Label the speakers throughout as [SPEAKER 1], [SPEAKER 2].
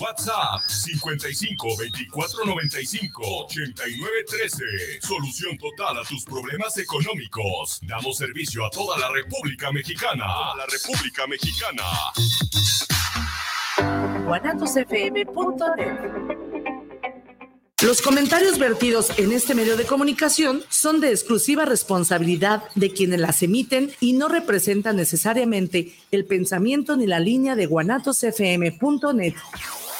[SPEAKER 1] WhatsApp 55 24 95 89 13. Solución total a tus problemas económicos. Damos servicio a toda la República Mexicana. A la República Mexicana.
[SPEAKER 2] Los comentarios vertidos en este medio de comunicación son de exclusiva responsabilidad de quienes las emiten y no representan necesariamente el pensamiento ni la línea de guanatosfm.net.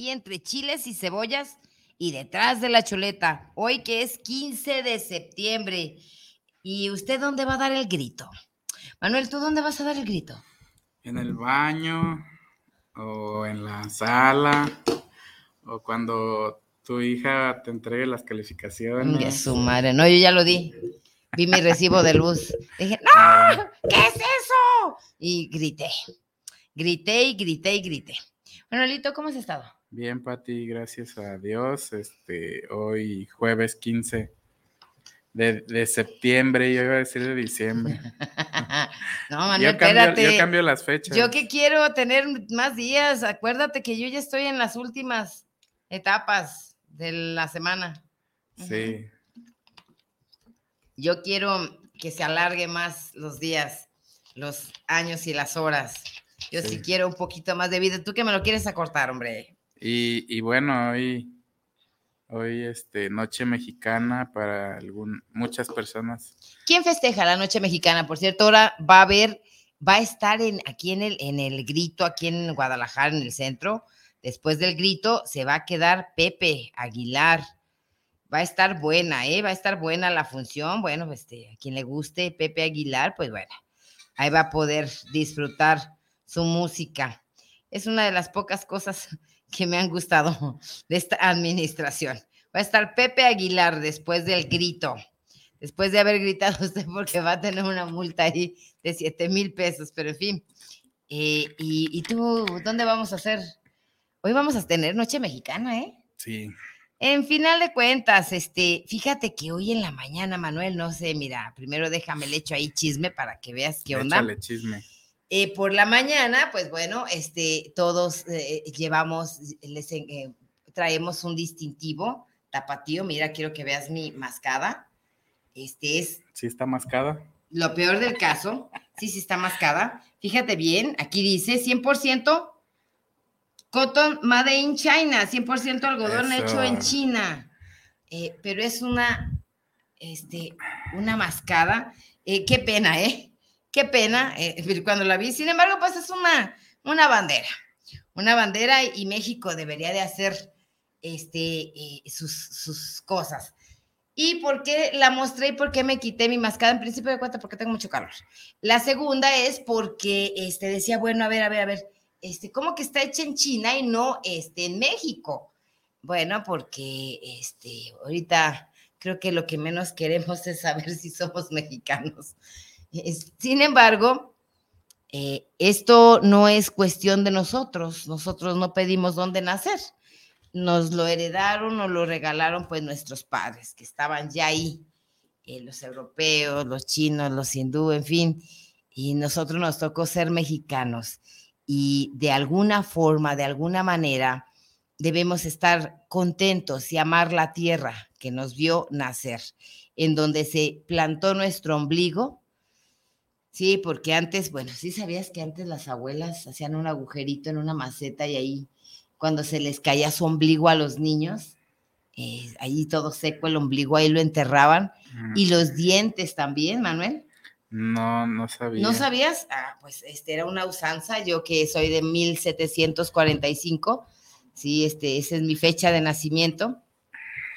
[SPEAKER 3] aquí entre chiles y cebollas y detrás de la chuleta. Hoy que es 15 de septiembre. ¿Y usted dónde va a dar el grito? Manuel, ¿tú dónde vas a dar el grito?
[SPEAKER 4] En el baño o en la sala o cuando tu hija te entregue las
[SPEAKER 3] Que
[SPEAKER 4] calificaciones.
[SPEAKER 3] su madre. No, yo ya lo di. Vi mi recibo de luz. Dije, ¡No! ¿Qué es eso? Y grité. Grité y grité y grité. Manuelito, ¿cómo has estado?
[SPEAKER 4] Bien, Pati, gracias a Dios. Este, hoy jueves 15 de, de septiembre, yo iba a decir de diciembre.
[SPEAKER 3] no, Manuel,
[SPEAKER 4] Yo cambio,
[SPEAKER 3] espérate.
[SPEAKER 4] yo cambio las fechas.
[SPEAKER 3] Yo que quiero tener más días, acuérdate que yo ya estoy en las últimas etapas de la semana.
[SPEAKER 4] Sí,
[SPEAKER 3] Yo quiero que se alargue más los días, los años y las horas. Yo sí,
[SPEAKER 4] Sí.
[SPEAKER 3] quiero un poquito más de vida. ¿Tú que me lo quieres acortar, hombre?
[SPEAKER 4] Y, bueno, hoy, hoy este, noche mexicana para algún, muchas personas.
[SPEAKER 3] ¿Quién festeja la noche mexicana? Por cierto, ahora va a haber, va a estar en, aquí en el, en el grito, aquí en Guadalajara, en el centro. Después del grito se va a quedar Pepe Aguilar. Va a estar buena, ¿eh? Va a estar buena la función. Bueno, este, a quien le guste Pepe Aguilar, pues bueno, ahí va a poder disfrutar su música. Es una de las pocas cosas que me han gustado de esta administración. Va a estar Pepe Aguilar después del grito después de haber gritado usted porque va a tener una multa ahí de 7 mil pesos, pero en fin. Eh, y, y tú, dónde vamos a hacer? Hoy vamos a tener Noche Mexicana, ¿eh?
[SPEAKER 4] Sí,
[SPEAKER 3] En final de cuentas, este, fíjate que hoy en la mañana, Manuel, no sé, mira, primero déjame le echo ahí chisme para que veas qué onda.
[SPEAKER 4] échale chisme.
[SPEAKER 3] Eh, por la mañana, pues bueno, este, todos eh, llevamos, les, eh, traemos un distintivo tapatío. Mira, quiero que veas mi mascada. Este es
[SPEAKER 4] ¿Sí está mascada?
[SPEAKER 3] lo peor del caso. Sí, sí está mascada. Fíjate bien, aquí dice 100% cotton made in China, 100% algodón
[SPEAKER 4] Eso.
[SPEAKER 3] hecho en China. Eh, pero es una, este, una mascada. Eh, qué pena, ¿eh? Qué pena eh, cuando la vi. Sin embargo, pues es una, una bandera. Una bandera y México debería de hacer este, eh, sus, sus cosas. ¿Y por qué la mostré y por qué me quité mi mascada? En principio de cuenta, porque tengo mucho calor. La segunda es porque este, decía, bueno, a ver, a ver, a ver, este, ¿cómo que está hecha en China y no este, en México? Bueno, porque este, ahorita creo que lo que menos queremos es saber si somos mexicanos. Sin embargo, eh, esto no es cuestión de nosotros. Nosotros no pedimos dónde nacer. Nos lo heredaron o lo regalaron pues nuestros padres, que estaban ya ahí, eh, los europeos, los chinos, los hindú, en fin. Y nosotros nos tocó ser mexicanos. Y de alguna forma, de alguna manera, debemos estar contentos y amar la tierra que nos vio nacer, en donde se plantó nuestro ombligo. Sí, porque antes, bueno, sí sabías que antes las abuelas hacían un agujerito en una maceta y ahí, cuando se les caía su ombligo a los niños, eh, ahí todo seco el ombligo, ahí lo enterraban.
[SPEAKER 4] Mm.
[SPEAKER 3] Y los dientes también, Manuel.
[SPEAKER 4] No, no sabía.
[SPEAKER 3] ¿No sabías? Ah, pues este era una usanza, yo que soy de 1745, sí, este, esa es mi fecha de nacimiento,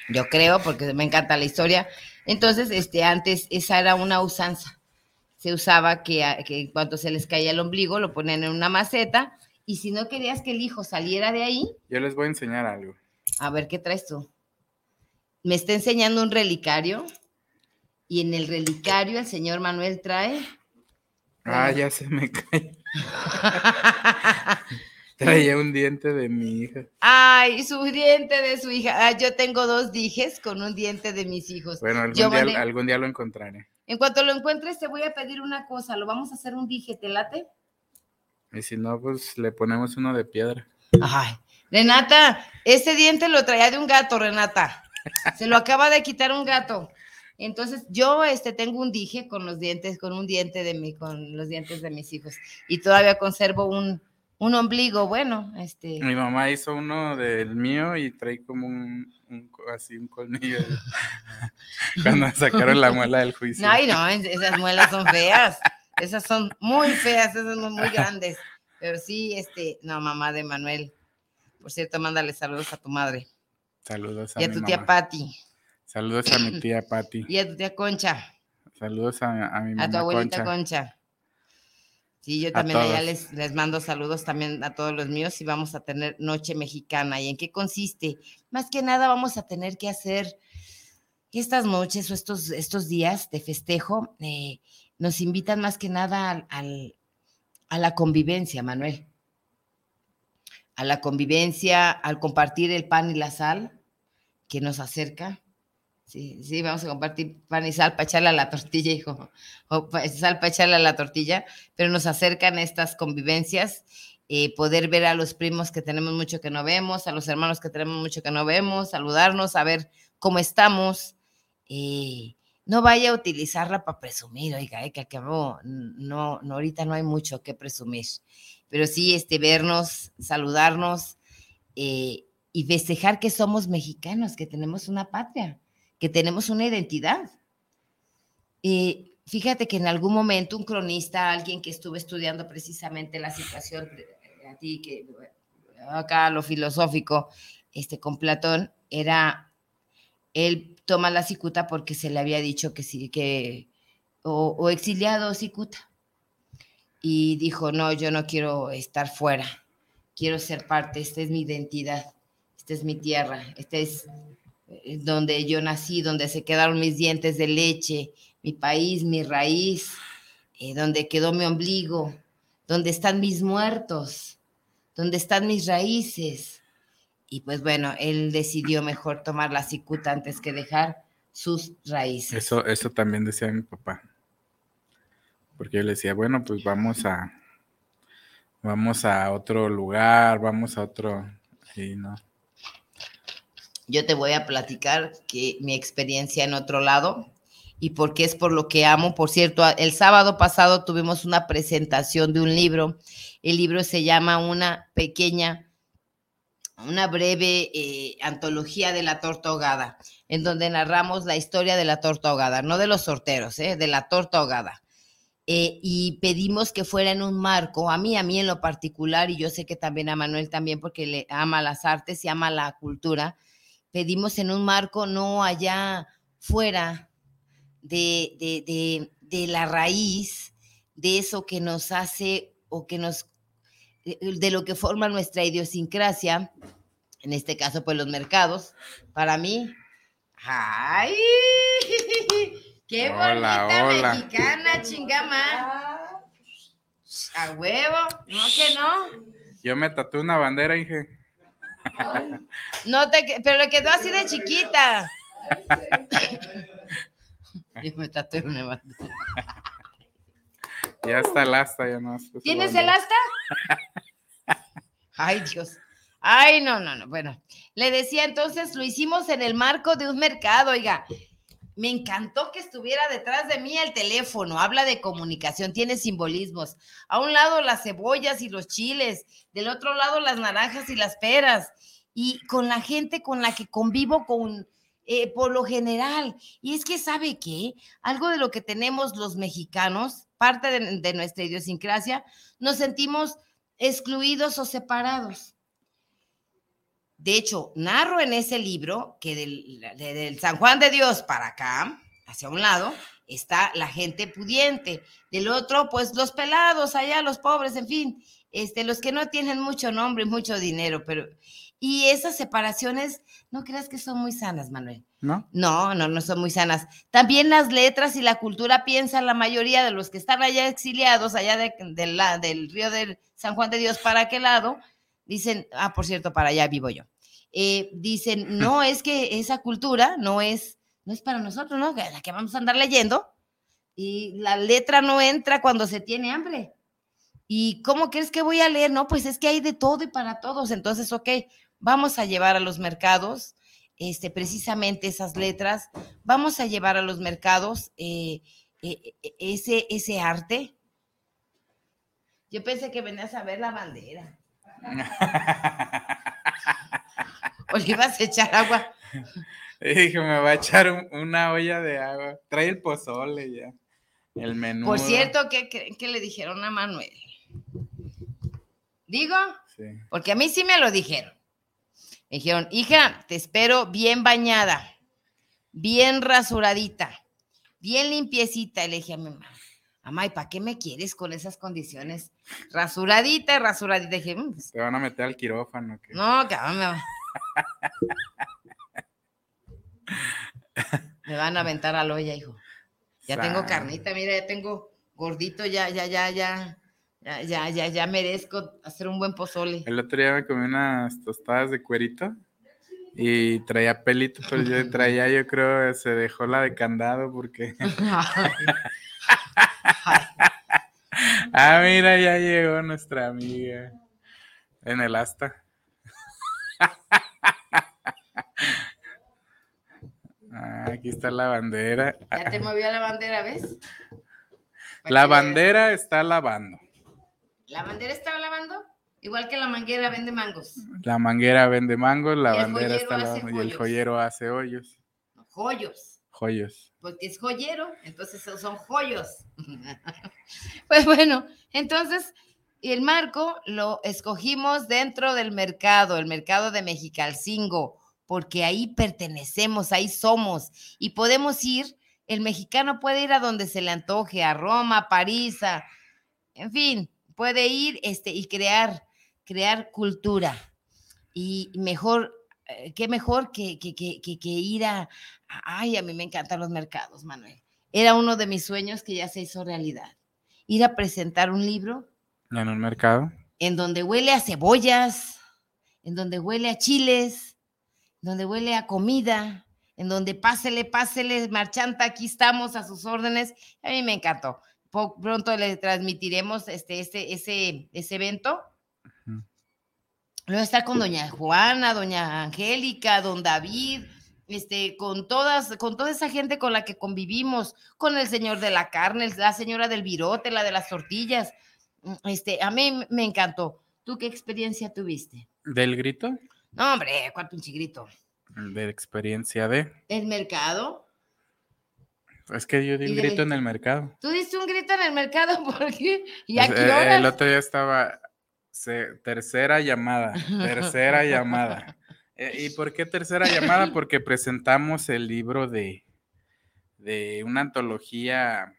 [SPEAKER 3] yo creo, porque me encanta la historia. Entonces, este, antes esa era una usanza. Se usaba que, que cuando se les caía el ombligo lo ponían en una maceta y si no querías que el hijo saliera de ahí,
[SPEAKER 4] Yo les voy a enseñar algo.
[SPEAKER 3] a ver qué traes tú. Me está enseñando un relicario y en el relicario el señor Manuel trae
[SPEAKER 4] Ah, ya se me cayó. Traía un diente de mi hija.
[SPEAKER 3] Ay, su diente de su hija. Ah, yo tengo dos dijes con un diente de mis hijos.
[SPEAKER 4] Bueno, algún,
[SPEAKER 3] Yo
[SPEAKER 4] día, algún día lo encontraré.
[SPEAKER 3] En cuanto lo encuentres, te voy a pedir una cosa. Lo vamos a hacer un dije, ¿te late?
[SPEAKER 4] Y si no, pues le ponemos uno de piedra.
[SPEAKER 3] Ay, Renata, ese diente lo traía de un gato, Renata. Se lo acaba de quitar un gato. Entonces, yo este tengo un dije con los dientes, con un diente de mi, con los dientes de mis hijos. Y todavía conservo un, un ombligo, bueno, este.
[SPEAKER 4] Mi mamá hizo uno del mío y trae como un, un así un colmillo. Cuando sacaron la muela del juicio.
[SPEAKER 3] Ay, no, es- esas muelas son feas. Esas son muy feas, esas son muy grandes. Pero sí, este, no, mamá de Manuel. Por cierto, mándale saludos a tu madre
[SPEAKER 4] Saludos a,
[SPEAKER 3] y a
[SPEAKER 4] mi
[SPEAKER 3] tu tía. Patti
[SPEAKER 4] Saludos a mi tía Patti.
[SPEAKER 3] y a tu tía Concha,
[SPEAKER 4] Saludos a, a mi mamá
[SPEAKER 3] a tu abuelita
[SPEAKER 4] Concha.
[SPEAKER 3] Concha. Sí, yo también allá les, les mando saludos también a todos los míos y vamos a tener Noche Mexicana. ¿Y en qué consiste? Más que nada vamos a tener que hacer estas noches o estos, estos días de festejo. eh, nos invitan más que nada al- al- a la convivencia, Manuel. A la convivencia, al compartir el pan y la sal que nos acerca. Sí, sí, vamos a compartir pan y sal para echarle a la tortilla, hijo. O sal para echarle a la tortilla, pero nos acercan estas convivencias, eh, poder ver a los primos que tenemos mucho que no vemos, a los hermanos que tenemos mucho que no vemos, saludarnos, saber cómo estamos. eh, no vaya a utilizarla para presumir, oiga, eh, que al cabo, no, no, ahorita no hay mucho que presumir, pero sí este, vernos, saludarnos eh, y festejar que somos mexicanos, que tenemos una patria, que tenemos una identidad. Eh, fíjate que en algún momento un cronista, alguien que estuvo estudiando precisamente la situación, a ti que acá lo filosófico, este con Platón, era él toma la cicuta porque se le había dicho que sí, que o, o exiliado cicuta. Y dijo, no, yo no quiero estar fuera, quiero ser parte, esta es mi identidad, esta es mi tierra, esta es donde yo nací, donde se quedaron mis dientes de leche, mi país, mi raíz, eh, donde quedó mi ombligo, donde están mis muertos, donde están mis raíces. Y pues bueno, él decidió mejor tomar la cicuta antes que dejar sus raíces.
[SPEAKER 4] Eso, eso también decía mi papá. Porque yo le decía, bueno, pues vamos a vamos a otro lugar, vamos a otro. Y no.
[SPEAKER 3] Yo te voy a platicar que mi experiencia en otro lado y porque es por lo que amo. Por cierto, el sábado pasado tuvimos una presentación de un libro. El libro se llama Una pequeña, una breve eh, antología de la torta ahogada, en donde narramos la historia de la torta ahogada, no de los sorteros, eh, de la torta ahogada. Eh, y pedimos que fuera en un marco, a mí, a mí en lo particular, y yo sé que también a Manuel también, porque le ama las artes y ama la cultura, pedimos en un marco no allá fuera de, de, de, de la raíz, de eso que nos hace o que nos, de, lo que forma nuestra idiosincrasia, en este caso, pues los mercados, para mí, ¡ay! ¡Qué
[SPEAKER 4] Hola,
[SPEAKER 3] bonita
[SPEAKER 4] hola.
[SPEAKER 3] mexicana, chingama! A huevo, no que no.
[SPEAKER 4] Yo me tatué una bandera, dije.
[SPEAKER 3] No te, pero le quedó así de chiquita. Yo me tatué una bandera.
[SPEAKER 4] Ya está el asta, ya no.
[SPEAKER 3] ¿Tienes el asta? Ay, Dios. Ay, no, no, no. Bueno, le decía entonces, lo hicimos en el marco de un mercado, oiga. Me encantó que estuviera detrás de mí el teléfono. Habla de comunicación, tiene simbolismos. A un lado las cebollas y los chiles, del otro lado las naranjas y las peras. Y con la gente con la que convivo, con eh, por lo general. Y es que, ¿sabe qué? Algo de lo que tenemos los mexicanos, parte de, de nuestra idiosincrasia, nos sentimos excluidos o separados. De hecho, narro en ese libro que del, de- del San Juan de Dios para acá, hacia un lado, está la gente pudiente. Del otro, pues los pelados, allá los pobres, en fin, este, los que no tienen mucho nombre y mucho dinero, pero... Y esas separaciones, no creas que son muy sanas, Manuel.
[SPEAKER 4] ¿No?
[SPEAKER 3] No, no, no son muy sanas. También las letras y la cultura piensan la mayoría de los que están allá exiliados, allá de- de la- del río del San Juan de Dios para aquel lado, dicen, ah, por cierto, para allá vivo yo. Eh, dicen, no, es que esa cultura no es, no es para nosotros, ¿no? La que vamos a andar leyendo. Y la letra no entra cuando se tiene hambre. ¿Y cómo crees que voy a leer? No, pues es que hay de todo y para todos. Entonces, ok, vamos a llevar a los mercados este, precisamente esas letras, vamos a llevar a los mercados eh, eh, ese, ese arte. Yo pensé que venías a ver la bandera. O le ibas a echar agua.
[SPEAKER 4] Dije, me va a echar un- una olla de agua. Trae el pozole ya. El menú.
[SPEAKER 3] Por cierto, ¿qué creen que le dijeron a Manuel? Digo,
[SPEAKER 4] Sí.
[SPEAKER 3] porque a mí sí me lo dijeron. Me dijeron, hija, te espero bien bañada, bien rasuradita, bien limpiecita. Y le dije a mi mamá, Mamá, ¿y para qué me quieres con esas condiciones? Rasuradita, rasuradita. Dije, mm, pues
[SPEAKER 4] Te van a meter al quirófano.
[SPEAKER 3] No, cabrón, me, va... me van a aventar al olla, hijo. Ya tengo carnita, mira, ya tengo gordito, ya, ya, ya, ya. Ya, ya, ya, ya merezco hacer un buen pozole.
[SPEAKER 4] El otro día me comí unas tostadas de cuerito y traía pelito, pero yo traía, yo creo, se dejó la de candado porque. Ah, mira, ya llegó nuestra amiga en el asta. Ah, aquí está la bandera.
[SPEAKER 3] ya te movió la bandera, ¿ves?
[SPEAKER 4] La
[SPEAKER 3] veas.
[SPEAKER 4] bandera está lavando.
[SPEAKER 3] La bandera estaba lavando, igual que la manguera vende mangos.
[SPEAKER 4] La manguera vende mangos, la bandera está lavando y el joyero hace hoyos.
[SPEAKER 3] Joyos.
[SPEAKER 4] Joyos.
[SPEAKER 3] porque es joyero, entonces son- son joyos. pues bueno, entonces el marco lo escogimos dentro del mercado, el mercado de Mexicalcingo, porque ahí pertenecemos, ahí somos y podemos ir, el mexicano puede ir a donde se le antoje, a Roma, a París, a- en fin, puede ir este, y crear, crear cultura. Y mejor, eh, qué mejor que, que, que, que- que ir a, Ay, a mí me encantan los mercados, Manuel. Era uno de mis sueños que ya se hizo realidad. Ir a presentar un libro
[SPEAKER 4] En un mercado.
[SPEAKER 3] en donde huele a cebollas, en donde huele a chiles, donde huele a comida, en donde pásele, pásele, marchanta, aquí estamos a sus órdenes. A mí me encantó. Pronto le transmitiremos este, ese, ese, ese evento. Luego estar con doña Juana, doña Angélica, don David, este, con todas, con toda esa gente con la que convivimos, con el señor de la carne, la señora del virote, la de las tortillas. Mm, Este, a mí me encantó. ¿Tú qué experiencia tuviste?
[SPEAKER 4] ¿Del grito?
[SPEAKER 3] No, hombre, cuál pinche grito.
[SPEAKER 4] De experiencia de.
[SPEAKER 3] ¿El mercado?
[SPEAKER 4] Es que yo di un
[SPEAKER 3] de
[SPEAKER 4] grito en el mercado.
[SPEAKER 3] ¿Tú diste un grito en el mercado? ¿Por qué? ¿Y
[SPEAKER 4] Es-
[SPEAKER 3] a qué hora?
[SPEAKER 4] El otro día estaba. se- tercera llamada. Tercera llamada. Eh, ¿Y por qué tercera llamada? Porque presentamos el libro de, de una antología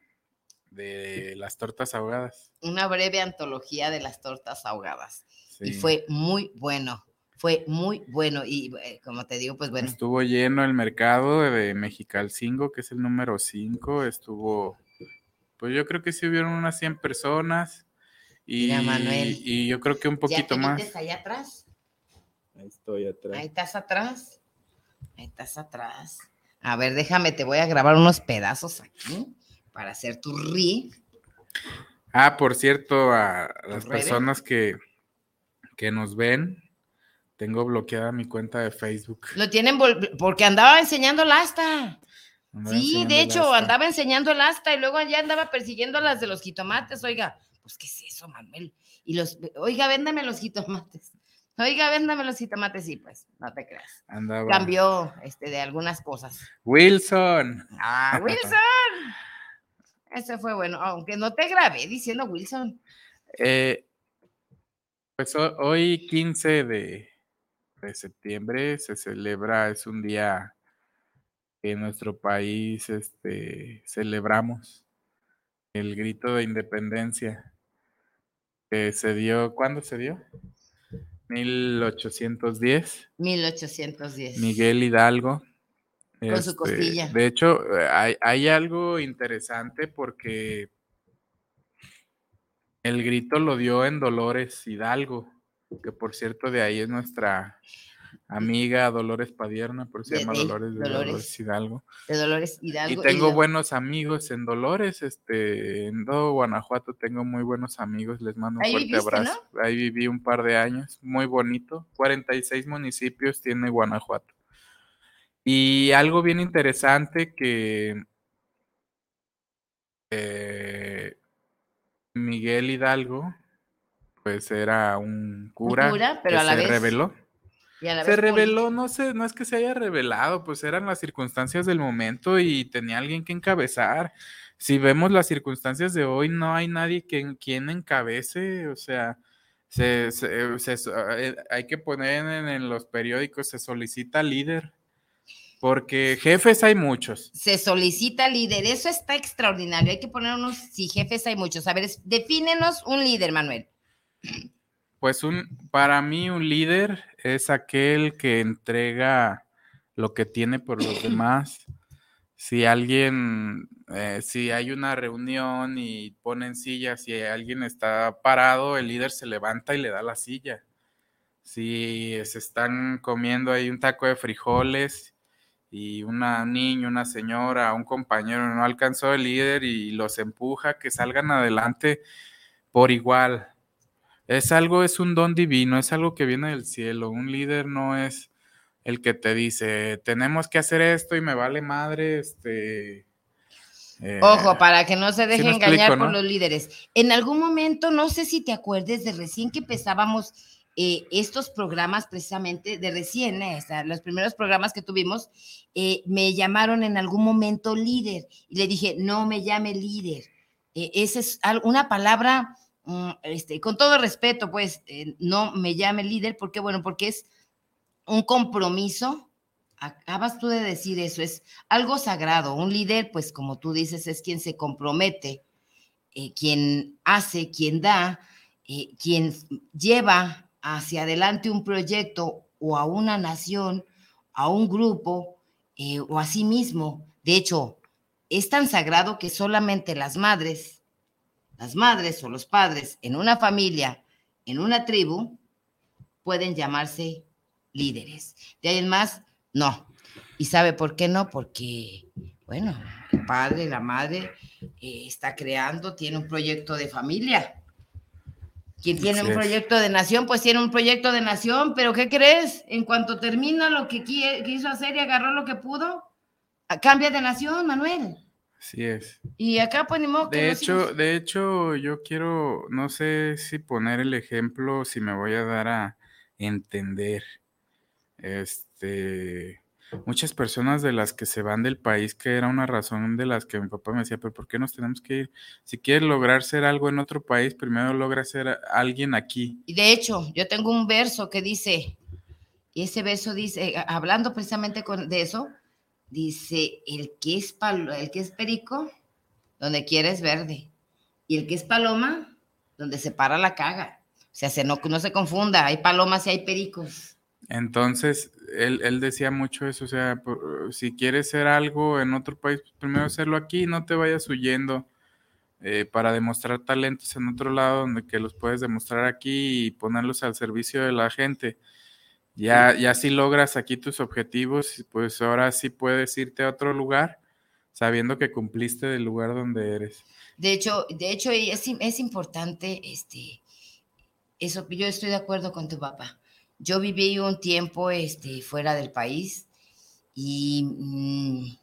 [SPEAKER 4] de las tortas ahogadas.
[SPEAKER 3] Una breve antología de las tortas ahogadas. Y fue muy bueno. Fue muy bueno. Y eh, como te digo, pues bueno.
[SPEAKER 4] Estuvo lleno el mercado de Mexicalcingo, que es el número 5. Estuvo, pues yo creo que sí hubieron unas 100 personas. Y,
[SPEAKER 3] Mira, Manuel.
[SPEAKER 4] y yo creo que un
[SPEAKER 3] ¿Ya
[SPEAKER 4] poquito
[SPEAKER 3] te
[SPEAKER 4] más.
[SPEAKER 3] allá atrás?
[SPEAKER 4] Ahí estoy atrás.
[SPEAKER 3] Ahí estás atrás. Ahí estás atrás. A ver, déjame, te voy a grabar unos pedazos aquí para hacer tu ri.
[SPEAKER 4] Ah, por cierto, a las personas que, que nos ven, tengo bloqueada mi cuenta de Facebook.
[SPEAKER 3] Lo tienen porque andaba enseñando el asta.
[SPEAKER 4] Andaba
[SPEAKER 3] Sí, de hecho, andaba enseñando el asta y luego ya andaba persiguiendo a las de los jitomates. Oiga, pues, ¿qué es eso, Manuel? Y los, oiga, véndame los jitomates. Oiga, véndame los jitomates, sí, pues, no te creas.
[SPEAKER 4] Andaba.
[SPEAKER 3] Cambió este, de algunas cosas.
[SPEAKER 4] Wilson.
[SPEAKER 3] Ah, Wilson. Ese fue bueno, aunque no te grabé diciendo Wilson.
[SPEAKER 4] Eh, pues ho- hoy 15 de, de septiembre se celebra, es un día que en nuestro país este, celebramos el grito de independencia que se dio, ¿cuándo se dio? 1810.
[SPEAKER 3] 1810.
[SPEAKER 4] Miguel Hidalgo.
[SPEAKER 3] Con su costilla.
[SPEAKER 4] De hecho, hay, hay algo interesante porque el grito lo dio en Dolores Hidalgo, que por cierto de ahí es nuestra amiga Dolores Padierna, por eso se llama
[SPEAKER 3] de
[SPEAKER 4] Dolores de
[SPEAKER 3] Dolores
[SPEAKER 4] Dolores Hidalgo.
[SPEAKER 3] De Dolores
[SPEAKER 4] Y
[SPEAKER 3] Hidalgo.
[SPEAKER 4] tengo
[SPEAKER 3] lo-
[SPEAKER 4] buenos amigos en Dolores, este, en todo Guanajuato tengo muy buenos amigos, les mando un
[SPEAKER 3] Ahí
[SPEAKER 4] fuerte
[SPEAKER 3] viviste, ¿no?
[SPEAKER 4] abrazo. Ahí viví un par de años, muy bonito, 46 municipios tiene Guanajuato. Y algo bien interesante que eh, Miguel Hidalgo, pues era un cura,
[SPEAKER 3] cura, pero
[SPEAKER 4] que
[SPEAKER 3] a la
[SPEAKER 4] se
[SPEAKER 3] vez
[SPEAKER 4] reveló. Se reveló, no sé, no es que se haya revelado, pues eran las circunstancias del momento y tenía alguien que encabezar. Si vemos las circunstancias de hoy, no hay nadie que, quien encabece, o sea, se, se- se- eh, hay que poner en, en los periódicos, se solicita líder, porque jefes hay muchos.
[SPEAKER 3] Se solicita líder. Eso está extraordinario. Hay que poner unos, si jefes hay muchos. A ver, defínenos un líder, Manuel.
[SPEAKER 4] Pues un, para mí un líder es aquel que entrega lo que tiene por los demás. Si alguien, eh, si hay una reunión y ponen sillas y alguien está parado, el líder se levanta y le da la silla. Si se están comiendo ahí un taco de frijoles y una niña, una señora, un compañero no alcanzó el líder y los empuja que salgan adelante por igual. Es algo, es un don divino, es algo que viene del cielo. Un líder no es el que te dice, tenemos que hacer esto y me vale madre, este... eh,
[SPEAKER 3] Ojo, para que no se deje engañar
[SPEAKER 4] explico,
[SPEAKER 3] por
[SPEAKER 4] ¿no?
[SPEAKER 3] los líderes. En algún momento, no sé si te acuerdes de recién que empezábamos eh, estos programas, precisamente de recién, eh, los primeros programas que tuvimos, eh, me llamaron en algún momento líder y le dije, no me llame líder. Esa es una palabra, este, con todo respeto, pues, eh, no me llame líder, porque bueno, porque es un compromiso. Acabas tú de decir eso, es algo sagrado. Un líder, pues como tú dices, es quien se compromete, eh, quien hace, quien da, eh, quien lleva hacia adelante un proyecto o a una nación, a un grupo o a sí mismo. De hecho, es tan sagrado que solamente las madres, las madres o los padres en una familia, en una tribu, pueden llamarse líderes. De ahí en más, no. ¿Y sabe por qué no? Porque, bueno, el padre, la madre eh, está creando, tiene un proyecto de familia. Quien tiene un proyecto de nación, pues tiene un proyecto de nación, pero ¿qué crees? En cuanto termina lo que qui- quiso hacer y agarró lo que pudo, ah, cambia de nación, Manuel.
[SPEAKER 4] Así es.
[SPEAKER 3] Y acá pues ni modo que
[SPEAKER 4] De hecho,
[SPEAKER 3] hijos-
[SPEAKER 4] de hecho, yo quiero, no sé si poner el ejemplo, si me voy a dar a entender. Este, muchas personas de las que se van del país, que era una razón de las que mi papá me decía, pero ¿por qué nos tenemos que ir? Si quieres lograr ser algo en otro país, primero logra ser alguien aquí.
[SPEAKER 3] Y de hecho, yo tengo un verso que dice, y ese verso dice, hablando precisamente con, de eso, dice, el que, es palo- el que es perico, donde quiera es verde, y el que es paloma, donde se para la caga. O sea, se, no, no se confunda, hay palomas y hay pericos.
[SPEAKER 4] Entonces, él, él decía mucho eso, o sea, por- si quieres ser algo en otro país, pues primero hacerlo aquí, no te vayas huyendo eh, para demostrar talentos en otro lado donde que los puedes demostrar aquí y ponerlos al servicio de la gente. Ya, ya si logras aquí tus objetivos, pues ahora sí puedes irte a otro lugar sabiendo que cumpliste del lugar donde eres.
[SPEAKER 3] De hecho, de hecho es, es importante, este, eso, yo estoy de acuerdo con tu papá. Yo viví un tiempo este, fuera del país y, mm,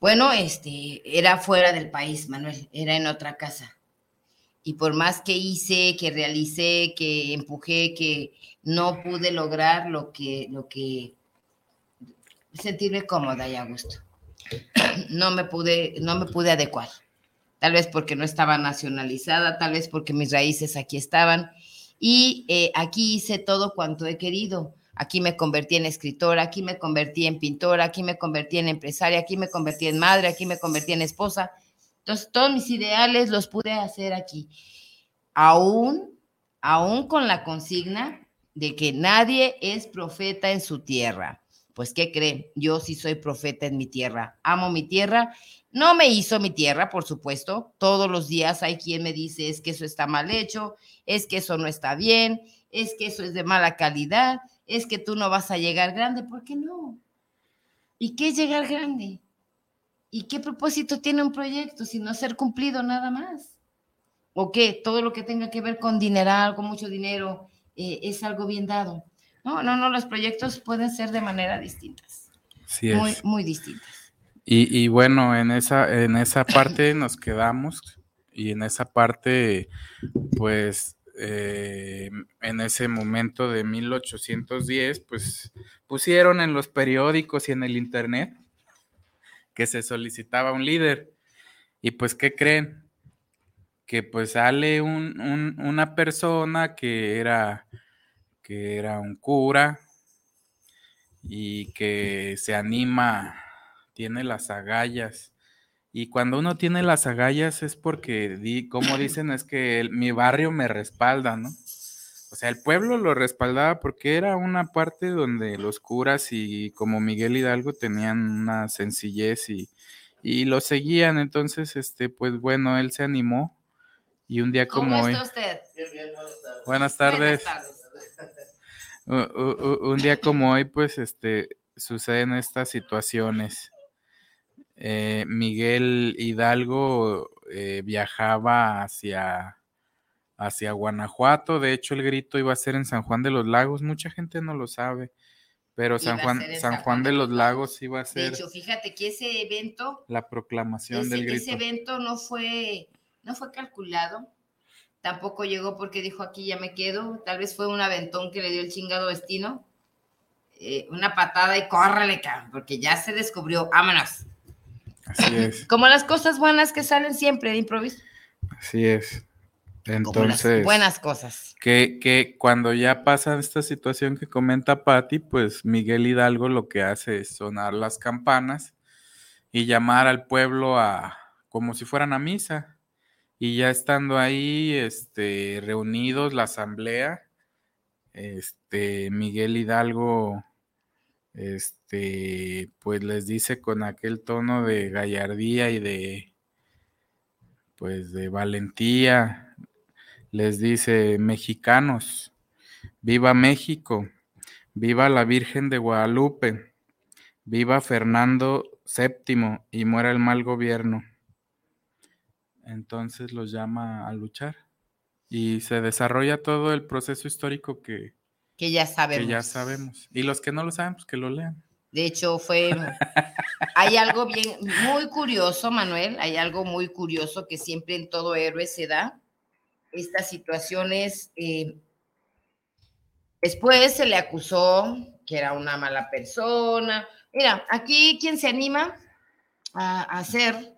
[SPEAKER 3] bueno, este, era fuera del país, Manuel, era en otra casa. Y por más que hice, que realicé, que empujé, que no pude lograr lo que, lo que sentirme cómoda y a gusto. No me pude, no me pude adecuar. Tal vez porque no estaba nacionalizada, tal vez porque mis raíces aquí estaban. Y eh, aquí hice todo cuanto he querido. Aquí me convertí en escritora, aquí me convertí en pintora, aquí me convertí en empresaria, aquí me convertí en madre, aquí me convertí en esposa. Entonces, todos mis ideales los pude hacer aquí. Aún, aún con la consigna de que nadie es profeta en su tierra. Pues, ¿qué creen? Yo sí soy profeta en mi tierra. Amo mi tierra. No me hizo mi tierra, por supuesto. Todos los días hay quien me dice, es que eso está mal hecho, es que eso no está bien, es que eso es de mala calidad, es que tú no vas a llegar grande. ¿Por qué no? ¿Y qué es llegar grande? ¿Y qué propósito tiene un proyecto si no ser cumplido nada más? ¿O qué? Todo lo que tenga que ver con dineral, con mucho dinero, eh, es algo bien dado. No, no, no, los proyectos pueden ser de manera distintas.
[SPEAKER 4] Sí
[SPEAKER 3] muy,
[SPEAKER 4] es.
[SPEAKER 3] muy distintas.
[SPEAKER 4] Y, y bueno, en esa, en esa parte nos quedamos y en esa parte, pues, eh, en ese momento de 1810, pues pusieron en los periódicos y en el internet que se solicitaba un líder. Y pues, ¿qué creen? Que pues sale un- un- una persona que era, que era un cura y que se anima, tiene las agallas. Y cuando uno tiene las agallas es porque, di, como dicen, es que el- mi barrio me respalda, ¿no? O sea, el pueblo lo respaldaba porque era una parte donde los curas y como Miguel Hidalgo tenían una sencillez y, y lo seguían. Entonces, este, pues bueno, él se animó y un día como
[SPEAKER 3] ¿Cómo
[SPEAKER 4] hoy.
[SPEAKER 3] está usted?
[SPEAKER 4] Buenas tardes.
[SPEAKER 3] Buenas tardes.
[SPEAKER 4] Un día como hoy, pues, este, suceden estas situaciones. Eh, Miguel Hidalgo eh, viajaba hacia, hacia Guanajuato. De hecho, el grito iba a ser en San Juan de los Lagos. Mucha gente no lo sabe, pero San Juan, San Juan de los Lagos iba a
[SPEAKER 3] De
[SPEAKER 4] ser
[SPEAKER 3] hecho, fíjate que ese evento,
[SPEAKER 4] la proclamación
[SPEAKER 3] ese,
[SPEAKER 4] del
[SPEAKER 3] ese
[SPEAKER 4] grito.
[SPEAKER 3] evento no fue, no fue calculado. Tampoco llegó porque dijo aquí ya me quedo. Tal vez fue un aventón que le dio el chingado destino. Eh, una patada y córrele, cabrón, porque ya se descubrió. Vámonos.
[SPEAKER 4] Así es,
[SPEAKER 3] Como las cosas buenas que salen siempre de improviso.
[SPEAKER 4] así es. Entonces,
[SPEAKER 3] buenas cosas.
[SPEAKER 4] que, que cuando ya pasa esta situación que comenta Patti, pues Miguel Hidalgo lo que hace es sonar las campanas y llamar al pueblo a como si fueran a misa. Y ya estando ahí, este, reunidos la asamblea, este, Miguel Hidalgo, este, pues les dice con aquel tono de gallardía y de, pues, de valentía, les dice, mexicanos, viva México, viva la Virgen de Guadalupe, viva Fernando VII y muera el mal gobierno. Entonces los llama a luchar y se desarrolla todo el proceso histórico que,
[SPEAKER 3] Que ya sabemos.
[SPEAKER 4] que ya sabemos. Y los que no lo saben, pues que lo lean.
[SPEAKER 3] De hecho, fue. Hay algo bien, muy curioso, Manuel. Hay algo muy curioso que siempre en todo héroe se da. Estas situaciones. eh, después se le acusó que era una mala persona. Mira, aquí quien se anima a hacer.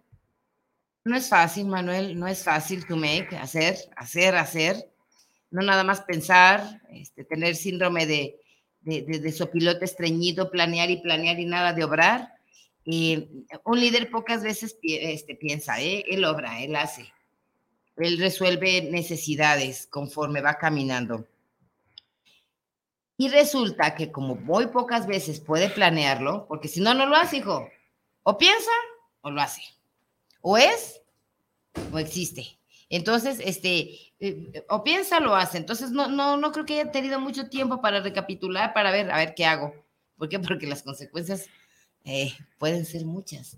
[SPEAKER 3] No es fácil, Manuel, no es fácil to make, hacer, hacer, hacer. No nada más pensar, este, tener síndrome de, de, de, de sopilote estreñido, planear y planear y nada de obrar. Y un líder pocas veces pi- este, piensa, ¿eh? él obra, él hace. Él resuelve necesidades conforme va caminando. Y resulta que como muy pocas veces puede planearlo, porque si no, no lo hace, hijo. O piensa o lo hace. O es o existe. Entonces, este, eh, o piensa, lo hace. Entonces, no, no, no creo que haya tenido mucho tiempo para recapitular, para ver, a ver qué hago. ¿Por qué? Porque las consecuencias eh, pueden ser muchas.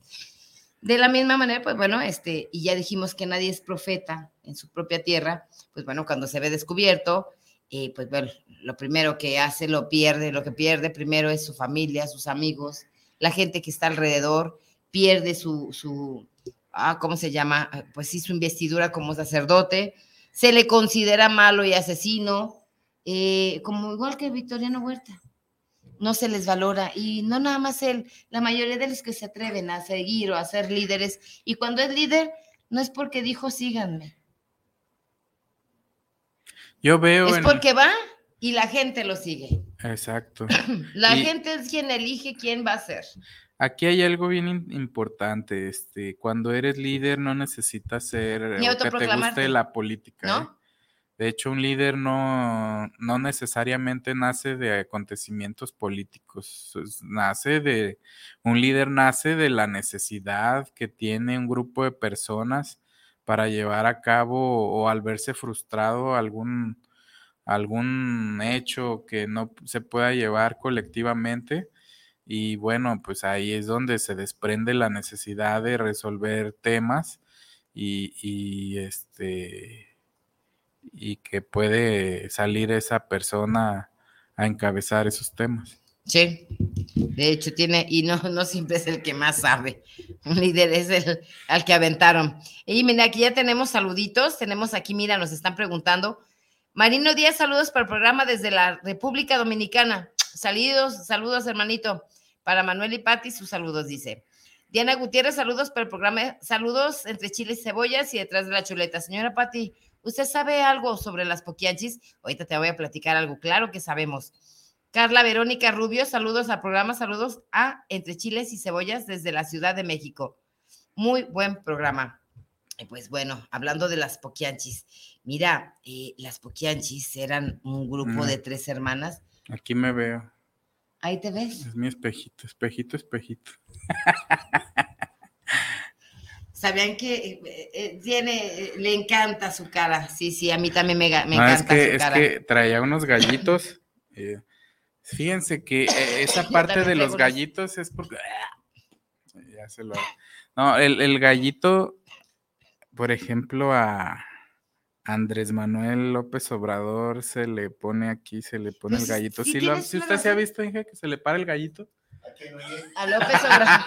[SPEAKER 3] De la misma manera, pues bueno, este, y ya dijimos que nadie es profeta en su propia tierra, pues bueno, cuando se ve descubierto, eh, pues bueno, lo primero que hace lo pierde, lo que pierde primero es su familia, sus amigos, la gente que está alrededor, pierde su, su ah, ¿cómo se llama? Ah, Pues sí, su investidura como sacerdote, se le considera malo y asesino, eh, como igual que Victoriano Huerta. No se les valora y no nada más él, la mayoría de los que se atreven a seguir o a ser líderes. Y cuando es líder, no es porque dijo síganme,
[SPEAKER 4] Yo veo
[SPEAKER 3] es
[SPEAKER 4] en-
[SPEAKER 3] porque va y la gente lo sigue.
[SPEAKER 4] Exacto.
[SPEAKER 3] La
[SPEAKER 4] Y-
[SPEAKER 3] gente es quien elige quién va a ser.
[SPEAKER 4] Aquí hay algo bien importante, este, cuando eres líder no necesitas ser
[SPEAKER 3] Ni
[SPEAKER 4] o que te guste la política, ¿eh? De hecho, un líder no, no necesariamente nace de acontecimientos políticos, nace de, un líder nace de la necesidad que tiene un grupo de personas para llevar a cabo o al verse frustrado algún, algún hecho que no se pueda llevar colectivamente. Y bueno, pues ahí es donde se desprende la necesidad de resolver temas y, y, este y que puede salir esa persona a encabezar esos temas.
[SPEAKER 3] Sí, de hecho tiene, y no, no siempre es el que más sabe. Un líder es el al que aventaron. Y mira, aquí ya tenemos saluditos, tenemos aquí, mira, nos están preguntando. Marino Díaz, saludos para el programa desde la República Dominicana. Saludos, saludos, hermanito. Para Manuel y Patti, sus saludos, dice. Diana Gutiérrez, saludos para el programa. Saludos entre chiles y cebollas y detrás de la chuleta. Señora Patti, ¿usted sabe algo sobre las poquianchis? Ahorita te voy a platicar algo. Claro que sabemos. Carla Verónica Rubio, saludos al programa, saludos a Entre Chiles y Cebollas desde la Ciudad de México. Muy buen programa. Y pues bueno, hablando de las poquianchis, mira, eh, las poquianchis eran un grupo
[SPEAKER 4] Mm.
[SPEAKER 3] de tres hermanas.
[SPEAKER 4] Aquí me veo.
[SPEAKER 3] Ahí te ves.
[SPEAKER 4] Es mi espejito, espejito, espejito.
[SPEAKER 3] Sabían que eh, eh, tiene, eh, le encanta su cara. Sí, sí, a mí también me, me
[SPEAKER 4] No, es
[SPEAKER 3] encanta
[SPEAKER 4] que,
[SPEAKER 3] su
[SPEAKER 4] es
[SPEAKER 3] cara.
[SPEAKER 4] que traía unos gallitos. eh, fíjense que esa parte de los gallitos es porque. Ya se lo. No, el, el gallito, por ejemplo, a Andrés Manuel López Obrador se le pone aquí, se le pone
[SPEAKER 3] Pues
[SPEAKER 4] el gallito.
[SPEAKER 3] sí
[SPEAKER 4] ¿Sí lo-
[SPEAKER 3] tienes
[SPEAKER 4] ¿sí
[SPEAKER 3] una
[SPEAKER 4] usted se ha visto, Inge, que se le para el gallito?
[SPEAKER 3] A López Obrador.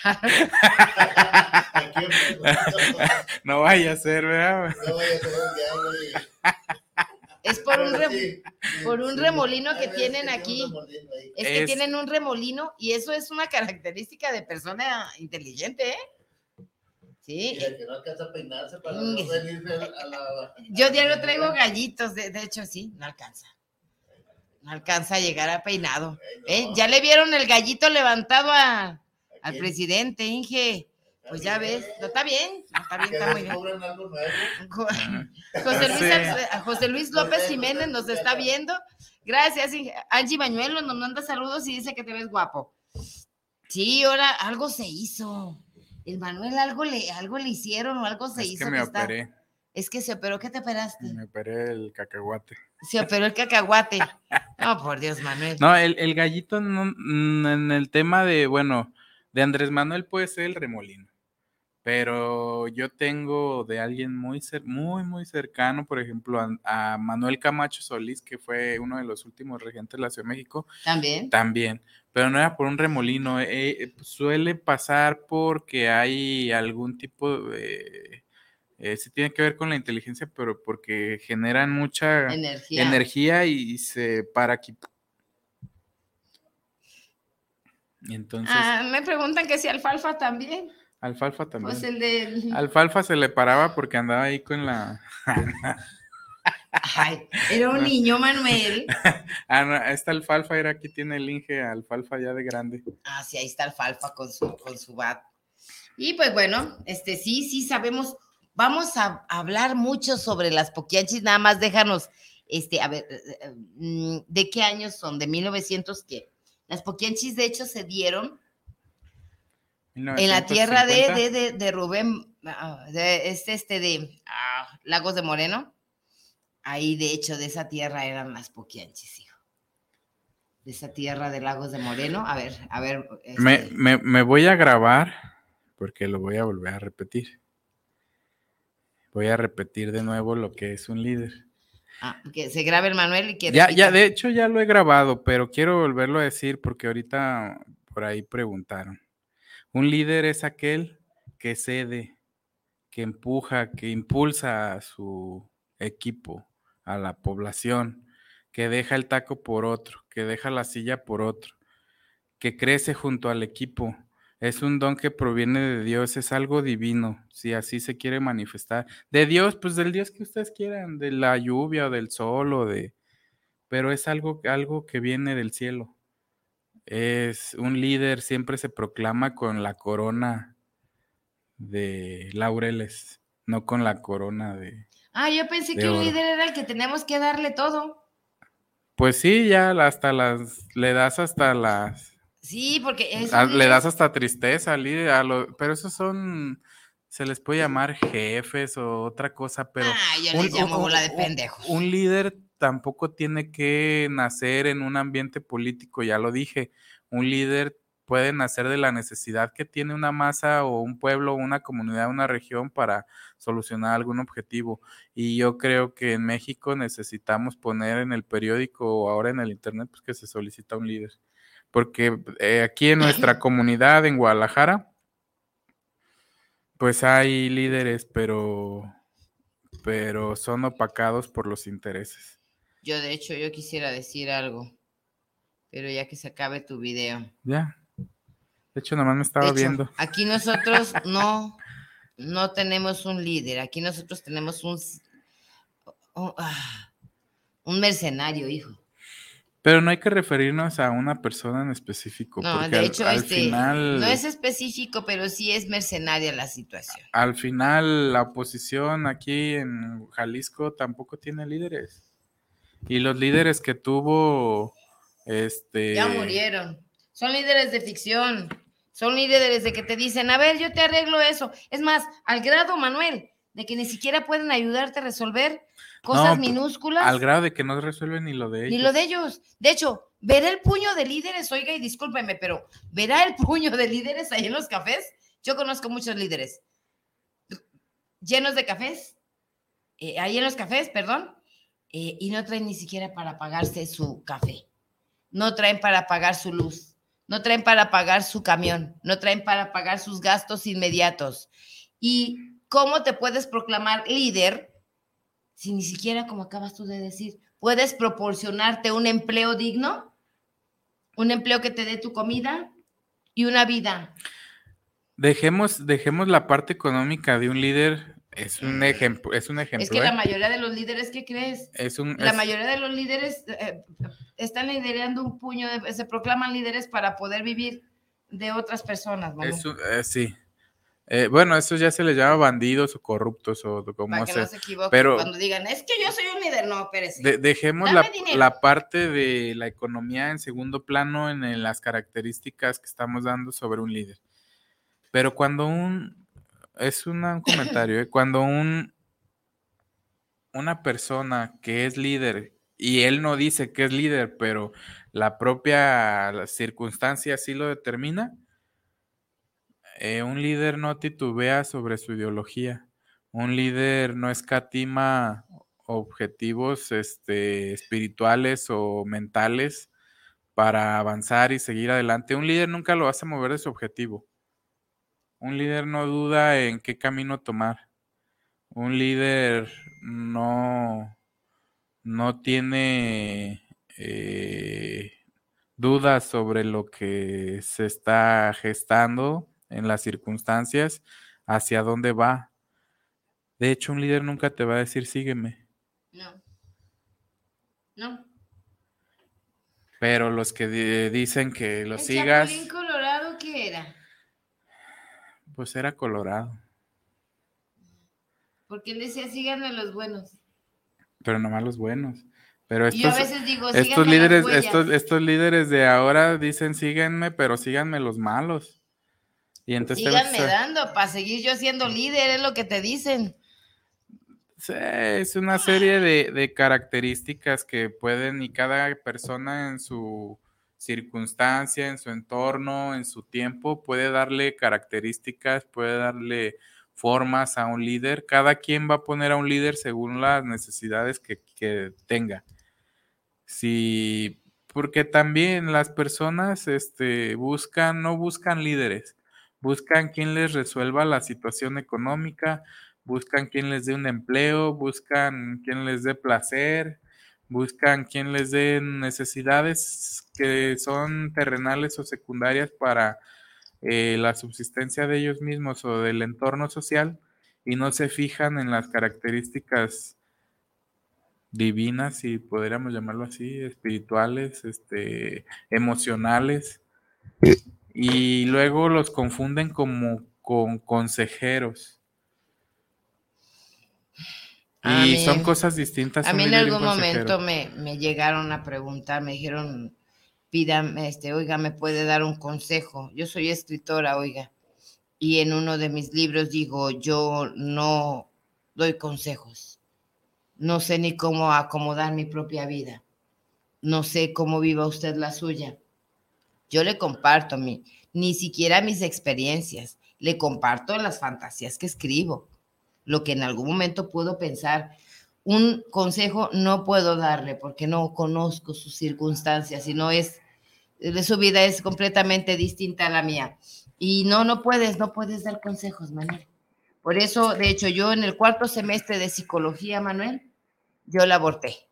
[SPEAKER 4] No vaya a ser, ¿verdad?
[SPEAKER 3] Es por un, rem- por un remolino que tienen aquí. Es que
[SPEAKER 4] Es-
[SPEAKER 3] tienen un remolino y eso es una característica de persona inteligente, ¿eh? Sí. Yo diario traigo gallitos, de, de hecho sí, no alcanza. No alcanza a llegar a peinado. ¿eh? Ya le vieron el gallito levantado a, al presidente, Inge. Pues ya ves, no está bien, no está bien, está muy bien. Jo- José Luis, José Luis López Jiménez nos está viendo. Gracias, Inge. Angie Bañuelo nos manda saludos y dice que te ves guapo. Sí, ahora algo se hizo. El Manuel algo le, algo le hicieron o algo se
[SPEAKER 4] Es
[SPEAKER 3] hizo.
[SPEAKER 4] que me
[SPEAKER 3] que está- Es que se operó, ¿qué te operaste?
[SPEAKER 4] me operé el cacahuate.
[SPEAKER 3] Se operó el cacahuate. No, por Dios, Manuel.
[SPEAKER 4] No, el, el gallito no- en el tema de, bueno, de Andrés Manuel puede ser el remolino, pero yo tengo de alguien muy, cer- muy, muy cercano, por ejemplo, a, a Manuel Camacho Solís, que fue uno de los últimos regentes de la Ciudad de México,
[SPEAKER 3] También.
[SPEAKER 4] también, pero no era por un remolino, eh, eh, suele pasar porque hay algún tipo de... Eh, sí tiene que ver con la inteligencia, pero porque generan mucha
[SPEAKER 3] Energía.
[SPEAKER 4] energía y se para aquí. Entonces,
[SPEAKER 3] Ah, me preguntan que si alfalfa también.
[SPEAKER 4] alfalfa también.
[SPEAKER 3] Pues el de.
[SPEAKER 4] Alfalfa se le paraba porque andaba ahí con la.
[SPEAKER 3] Ay, era un niño, Manuel.
[SPEAKER 4] Ah, no, esta alfalfa era aquí tiene el Inge, alfalfa ya de grande.
[SPEAKER 3] Ah, sí, ahí está alfalfa con su, con su bat. Y pues bueno, este sí, sí sabemos. Vamos a hablar mucho sobre las poquianchis, nada más déjanos, este, a ver, eh, eh, mm, ¿de qué años son? ¿De 1900 qué? Las poquianchis, de hecho, se dieron en la tierra de,
[SPEAKER 4] 1950.
[SPEAKER 3] de, de, de Rubén, de este, este, de ah, Lagos de Moreno. Ahí, de hecho, de esa tierra eran las poquianchis, hijo. De esa tierra de Lagos de Moreno. A ver, a ver.
[SPEAKER 4] Me,
[SPEAKER 3] este,
[SPEAKER 4] me- me voy a grabar porque lo voy a volver a repetir. Voy a repetir de nuevo lo que es un líder.
[SPEAKER 3] ah, que se grabe el Manuel y que.
[SPEAKER 4] Ya, ya, de hecho ya lo he grabado, pero quiero volverlo a decir porque ahorita por ahí preguntaron. Un líder es aquel que cede, que empuja, que impulsa a su equipo, a la población, que deja el taco por otro, que deja la silla por otro, que crece junto al equipo. Es un don que proviene de Dios, es algo divino, si así se quiere manifestar. De Dios, pues del Dios que ustedes quieran, de la lluvia o del sol o de... Pero es algo, algo que viene del cielo. Es un líder, siempre se proclama con la corona de laureles, no con la corona de...
[SPEAKER 3] Ah, yo pensé que un líder era el que tenemos que darle todo.
[SPEAKER 4] Pues sí, ya hasta las, le das hasta las,
[SPEAKER 3] Sí, porque es.
[SPEAKER 4] a- le das hasta tristeza al líder, a lo- pero esos son, se les puede llamar jefes o otra cosa, pero
[SPEAKER 3] Ah, yo les llamo bola de pendejos.
[SPEAKER 4] un líder tampoco tiene que nacer en un ambiente político, ya lo dije, un líder puede nacer de la necesidad que tiene una masa o un pueblo, una comunidad, una región para solucionar algún objetivo. Y yo creo que en México necesitamos poner en el periódico o ahora en el internet pues, que se solicita un líder. Porque eh, aquí en nuestra comunidad, en Guadalajara, pues hay líderes, pero, pero son opacados por los intereses.
[SPEAKER 3] Yo, de hecho, yo quisiera decir algo, pero ya que se acabe tu video.
[SPEAKER 4] Ya. De hecho, nomás me estaba
[SPEAKER 3] hecho,
[SPEAKER 4] viendo.
[SPEAKER 3] Aquí nosotros no, no tenemos un líder, aquí nosotros tenemos un, ah, un mercenario, hijo.
[SPEAKER 4] Pero no hay que referirnos a una persona en específico.
[SPEAKER 3] No,
[SPEAKER 4] porque
[SPEAKER 3] de
[SPEAKER 4] al-
[SPEAKER 3] hecho,
[SPEAKER 4] al,
[SPEAKER 3] este,
[SPEAKER 4] final,
[SPEAKER 3] no es específico, pero sí es mercenaria la situación.
[SPEAKER 4] al final, la oposición aquí en Jalisco tampoco tiene líderes. Y los líderes que tuvo, este.
[SPEAKER 3] Ya murieron. Son líderes de ficción. Son líderes de que te dicen, a ver, yo te arreglo eso. Es más, al grado, Manuel, de que ni siquiera pueden ayudarte a resolver cosas
[SPEAKER 4] No,
[SPEAKER 3] minúsculas.
[SPEAKER 4] Al grado de que no resuelven ni lo de ellos.
[SPEAKER 3] Ni lo de ellos. De hecho, verá el puño de líderes, oiga, y discúlpeme, pero verá el puño de líderes ahí en los cafés. Yo conozco muchos líderes llenos de cafés, eh, ahí en los cafés, perdón, eh, y no traen ni siquiera para pagarse su café. No traen para pagar su luz. No traen para pagar su camión. No traen para pagar sus gastos inmediatos. ¿Y cómo te puedes proclamar líder si ni siquiera, como acabas tú de decir, puedes proporcionarte un empleo digno? Un empleo que te dé tu comida y una vida.
[SPEAKER 4] Dejemos, dejemos la parte económica de un líder. Es un ejemplo, es un ejemplo.
[SPEAKER 3] es que
[SPEAKER 4] ¿eh?
[SPEAKER 3] la mayoría de los líderes, ¿qué crees?
[SPEAKER 4] Es un,
[SPEAKER 3] La
[SPEAKER 4] es-
[SPEAKER 3] mayoría de los líderes eh, están liderando un puño, de, se proclaman líderes para poder vivir de otras personas, Manu,
[SPEAKER 4] es un- eh, sí. Eh, bueno, eso ya se les llama bandidos o corruptos o como
[SPEAKER 3] para que
[SPEAKER 4] sea.
[SPEAKER 3] no se equivoquen
[SPEAKER 4] pero-
[SPEAKER 3] cuando digan, es que yo soy un líder, no, espérese.
[SPEAKER 4] De- dejemos la, la parte de la economía en segundo plano en, el- las características que estamos dando sobre un líder. Pero cuando un, es una- un comentario, ¿eh? cuando un, una persona que es líder y él no dice que es líder, pero la propia circunstancia así lo determina, eh, un líder no titubea sobre su ideología. Un líder no escatima objetivos este, espirituales o mentales para avanzar y seguir adelante. Un líder nunca lo hace mover de su objetivo. Un líder no duda en qué camino tomar. Un líder no, no tiene eh, dudas sobre lo que se está gestando en las circunstancias, hacia dónde va. De hecho, un líder nunca te va a decir sígueme.
[SPEAKER 3] No. No.
[SPEAKER 4] Pero los que di- dicen que lo
[SPEAKER 3] ¿El
[SPEAKER 4] sigas,
[SPEAKER 3] Chapulín Colorado qué era?
[SPEAKER 4] pues era Colorado.
[SPEAKER 3] Porque él decía, síganme a los buenos.
[SPEAKER 4] Pero nomás los buenos. Pero
[SPEAKER 3] y yo a
[SPEAKER 4] estos,
[SPEAKER 3] veces digo,
[SPEAKER 4] estos líderes, estos, estos líderes de ahora dicen síganme, pero síganme los malos. Y entonces
[SPEAKER 3] Síganme dando para seguir yo siendo líder, es lo que te dicen.
[SPEAKER 4] Sí, es una serie de, de características que pueden y cada persona en su circunstancia, en su entorno, en su tiempo, puede darle características, puede darle formas a un líder. Cada quien va a poner a un líder según las necesidades que, que tenga. Sí, porque también las personas este, buscan, no buscan líderes, buscan quien les resuelva la situación económica, buscan quien les dé un empleo, buscan quien les dé placer, buscan quien les dé necesidades que son terrenales o secundarias para eh, la subsistencia de ellos mismos o del entorno social y no se fijan en las características divinas, si podríamos llamarlo así, espirituales, este, emocionales, y luego los confunden como con consejeros. y son cosas distintas.
[SPEAKER 3] A mí en algún momento me, me, llegaron a preguntar, me dijeron, pídame, este, oiga, ¿me puede dar un consejo? Yo soy escritora, oiga, y en uno de mis libros digo, yo no doy consejos no sé ni cómo acomodar mi propia vida. No sé cómo viva usted la suya. Yo le comparto mi, ni siquiera mis experiencias, le comparto las fantasías que escribo, lo que en algún momento puedo pensar. Un consejo no puedo darle porque no conozco sus circunstancias y no es, de su vida es completamente distinta a la mía. Y no, no puedes, no puedes dar consejos, Manuel. Por eso, de hecho, yo en el cuarto semestre de psicología, Manuel, yo la aborté.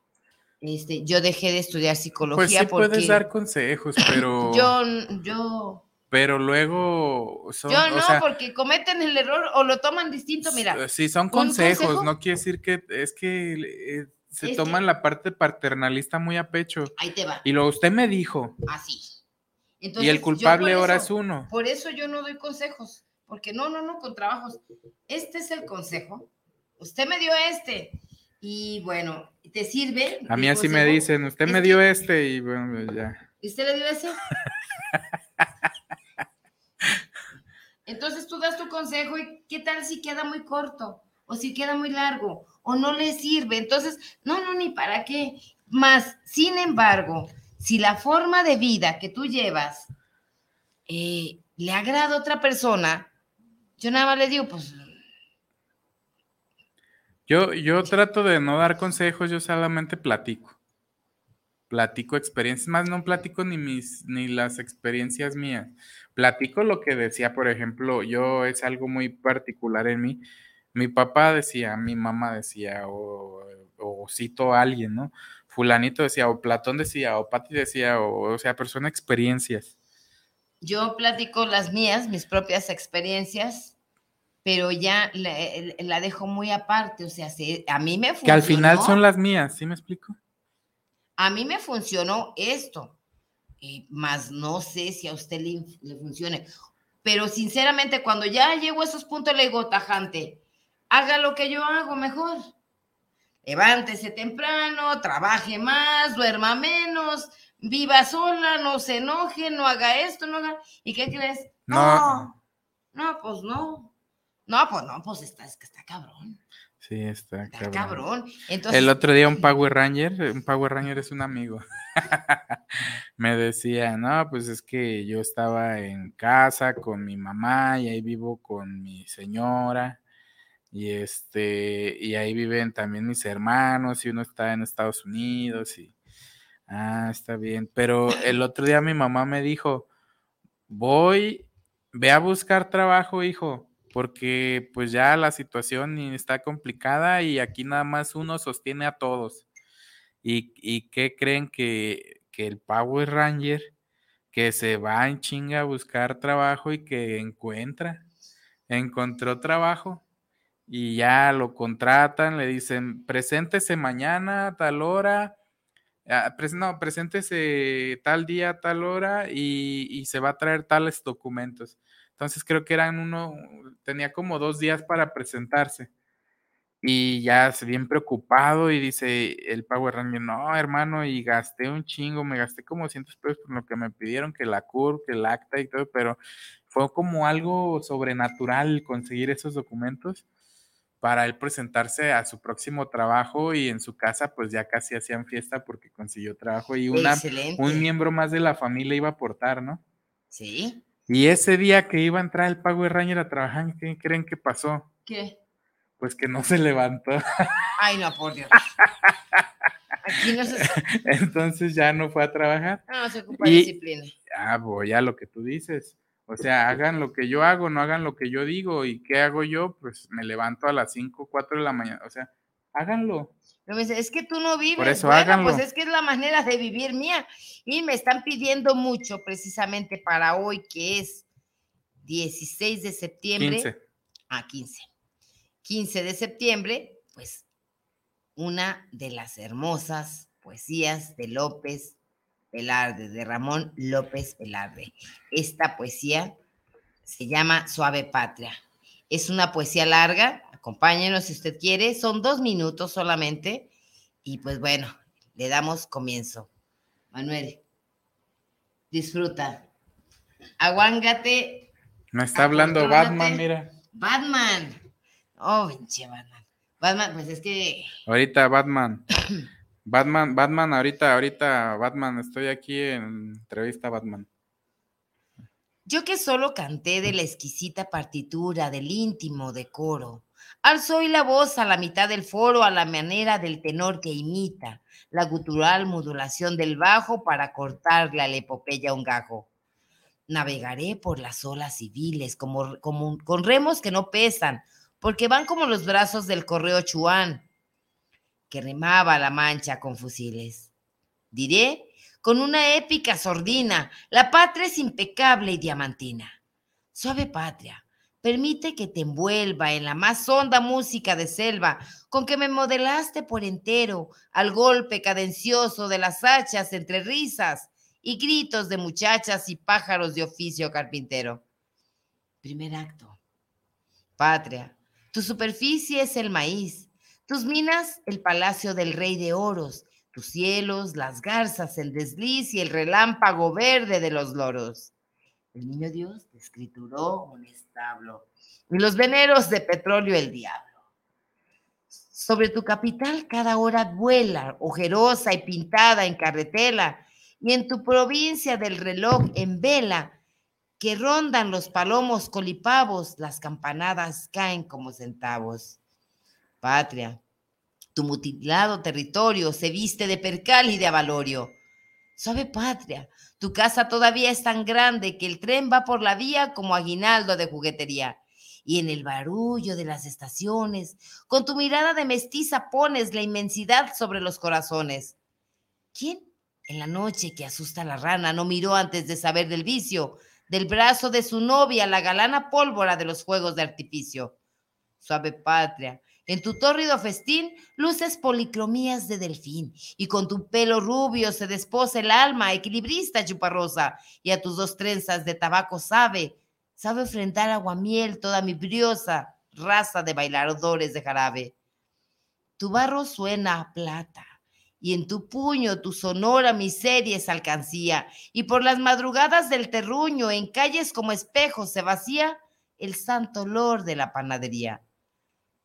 [SPEAKER 3] Este, yo dejé de estudiar psicología
[SPEAKER 4] pues sí puedes dar consejos, pero
[SPEAKER 3] yo yo
[SPEAKER 4] pero luego
[SPEAKER 3] son, yo no porque cometen el error o lo toman distinto, mira.
[SPEAKER 4] Sí, son consejos, no quiere decir que es que eh, se toman la parte paternalista muy a pecho.
[SPEAKER 3] Ahí te va.
[SPEAKER 4] Y lo usted me dijo.
[SPEAKER 3] Así.
[SPEAKER 4] y el culpable ahora es uno.
[SPEAKER 3] Por eso yo no doy consejos, porque no, no, no, con trabajos. Este es el consejo. Usted me dio este y bueno, ¿te sirve?
[SPEAKER 4] A mí así me dicen, usted me dio este y bueno, ya.
[SPEAKER 3] ¿Y usted le dio ese? Entonces tú das tu consejo y qué tal si queda muy corto o si queda muy largo o no le sirve. Entonces, no, no, ni para qué. Más, sin embargo, si la forma de vida que tú llevas eh, le agrada a otra persona, yo nada más le digo, pues
[SPEAKER 4] yo, yo trato de no dar consejos, yo solamente platico. Platico experiencias, más no platico ni mis, ni las experiencias mías. Platico lo que decía, por ejemplo, yo es algo muy particular en mí. Mi papá decía, mi mamá decía, o, cito a alguien, ¿no? Fulanito decía, o Platón decía, o Pati decía, o, o sea, persona experiencias.
[SPEAKER 3] Yo platico las mías, mis propias experiencias, pero ya la, dejo muy aparte, o sea, a mí me funcionó.
[SPEAKER 4] Que al final son las mías, ¿sí me explico?
[SPEAKER 3] A mí me funcionó esto, más no sé si a usted le, le, funcione, pero sinceramente cuando ya llego a esos puntos le digo, tajante, haga lo que yo hago mejor. Levántese temprano, trabaje más, duerma menos, viva sola, no se enoje, no haga esto, no haga... ¿Y qué crees? no, no pues no. No, pues no, pues está, es que está cabrón.
[SPEAKER 4] Sí, está,
[SPEAKER 3] está cabrón.
[SPEAKER 4] el otro día un Power Ranger, un Power Ranger es un amigo, me decía, no, pues es que yo estaba en casa con mi mamá y ahí vivo con mi señora. Y este, y ahí viven también mis hermanos y uno está en Estados Unidos y, ah, está bien, pero el otro día mi mamá me dijo, voy, ve a buscar trabajo, hijo porque pues ya la situación está complicada y aquí nada más uno sostiene a todos. ¿Y, qué creen que, que, el Power Ranger que se va en chinga a buscar trabajo y que encuentra? Encontró trabajo y ya lo contratan, le dicen, preséntese mañana a tal hora, ah, no, preséntese tal día, tal hora y, y se va a traer tales documentos. Entonces creo que eran uno, tenía como dos días para presentarse. Y ya se bien preocupado y dice el Power Ranger, no, hermano, y gasté un chingo, me gasté como cientos pesos por lo que me pidieron, que la CUR, que el acta y todo, pero fue como algo sobrenatural conseguir esos documentos para él presentarse a su próximo trabajo y en su casa pues ya casi hacían fiesta porque consiguió trabajo y una, un miembro más de la familia iba a aportar, ¿no?
[SPEAKER 3] Sí.
[SPEAKER 4] Y ese día que iba a entrar el Power Ranger a trabajar, ¿qué creen que pasó?
[SPEAKER 3] ¿Qué?
[SPEAKER 4] Pues que no se levantó.
[SPEAKER 3] Ay, no, por Dios.
[SPEAKER 4] Aquí no se... Entonces ya no fue a trabajar.
[SPEAKER 3] No, se ocupa disciplina.
[SPEAKER 4] Ah, voy a lo que tú dices. O sea, hagan lo que yo hago, no hagan lo que yo digo. ¿Y qué hago yo? Pues me levanto a las 5, 4 de la mañana. O sea, háganlo.
[SPEAKER 3] Es que tú no vives.
[SPEAKER 4] Por eso
[SPEAKER 3] bueno,
[SPEAKER 4] háganlo.
[SPEAKER 3] pues es que es la manera de vivir mía. Y me están pidiendo mucho precisamente para hoy, que es 16 de septiembre.
[SPEAKER 4] 15.
[SPEAKER 3] a 15. 15 de septiembre, pues una de las hermosas poesías de López Velarde, de Ramón López Velarde. Esta poesía se llama Suave Patria. Es una poesía larga, acompáñenos si usted quiere, son dos minutos solamente y pues bueno, le damos comienzo. Manuel, disfruta. Aguángate
[SPEAKER 4] Me está hablando. Batman, mira.
[SPEAKER 3] Batman. Oh, pinche Batman. Batman, pues es que
[SPEAKER 4] Ahorita Batman. Batman, Batman, ahorita, ahorita, Batman, estoy aquí en entrevista Batman.
[SPEAKER 3] yo que solo canté de la exquisita partitura, del íntimo decoro, alzo hoy la voz a la mitad del foro a la manera del tenor que imita la gutural modulación del bajo para cortarle a la epopeya un gajo. Navegaré por las olas civiles como, como con remos que no pesan, porque van como los brazos del correo Chuán, que remaba la mancha con fusiles. Diré con una épica sordina, la patria es impecable y diamantina. Suave patria, permite que te envuelva en la más honda música de selva, con que me modelaste por entero al golpe cadencioso de las hachas entre risas y gritos de muchachas y pájaros de oficio carpintero. Primer acto. Patria, tu superficie es el maíz, tus minas el palacio del rey de oros, tus cielos las garzas en desliz y el relámpago verde de los loros. El niño Dios te escrituró un establo y los veneros de petróleo el diablo. Sobre tu capital cada hora vuela, ojerosa y pintada en carretela, y en tu provincia del reloj en vela, que rondan los palomos colipavos, las campanadas caen como centavos. Patria, tu mutilado territorio se viste de percal y de avalorio. Suave patria, tu casa todavía es tan grande que el tren va por la vía como aguinaldo de juguetería. Y en el barullo de las estaciones, con tu mirada de mestiza pones la inmensidad sobre los corazones. ¿Quién en la noche que asusta a la rana no miró antes de saber del vicio, del brazo de su novia la galana pólvora de los juegos de artificio? Suave patria, en tu tórrido festín luces policromías de delfín, y con tu pelo rubio se desposa el alma, equilibrista chuparrosa, y a tus dos trenzas de tabaco sabe, sabe enfrentar aguamiel toda mi briosa raza de bailadores de jarabe. Tu barro suena a plata, y en tu puño tu sonora miseria es alcancía, y por las madrugadas del terruño, en calles como espejos se vacía el santo olor de la panadería.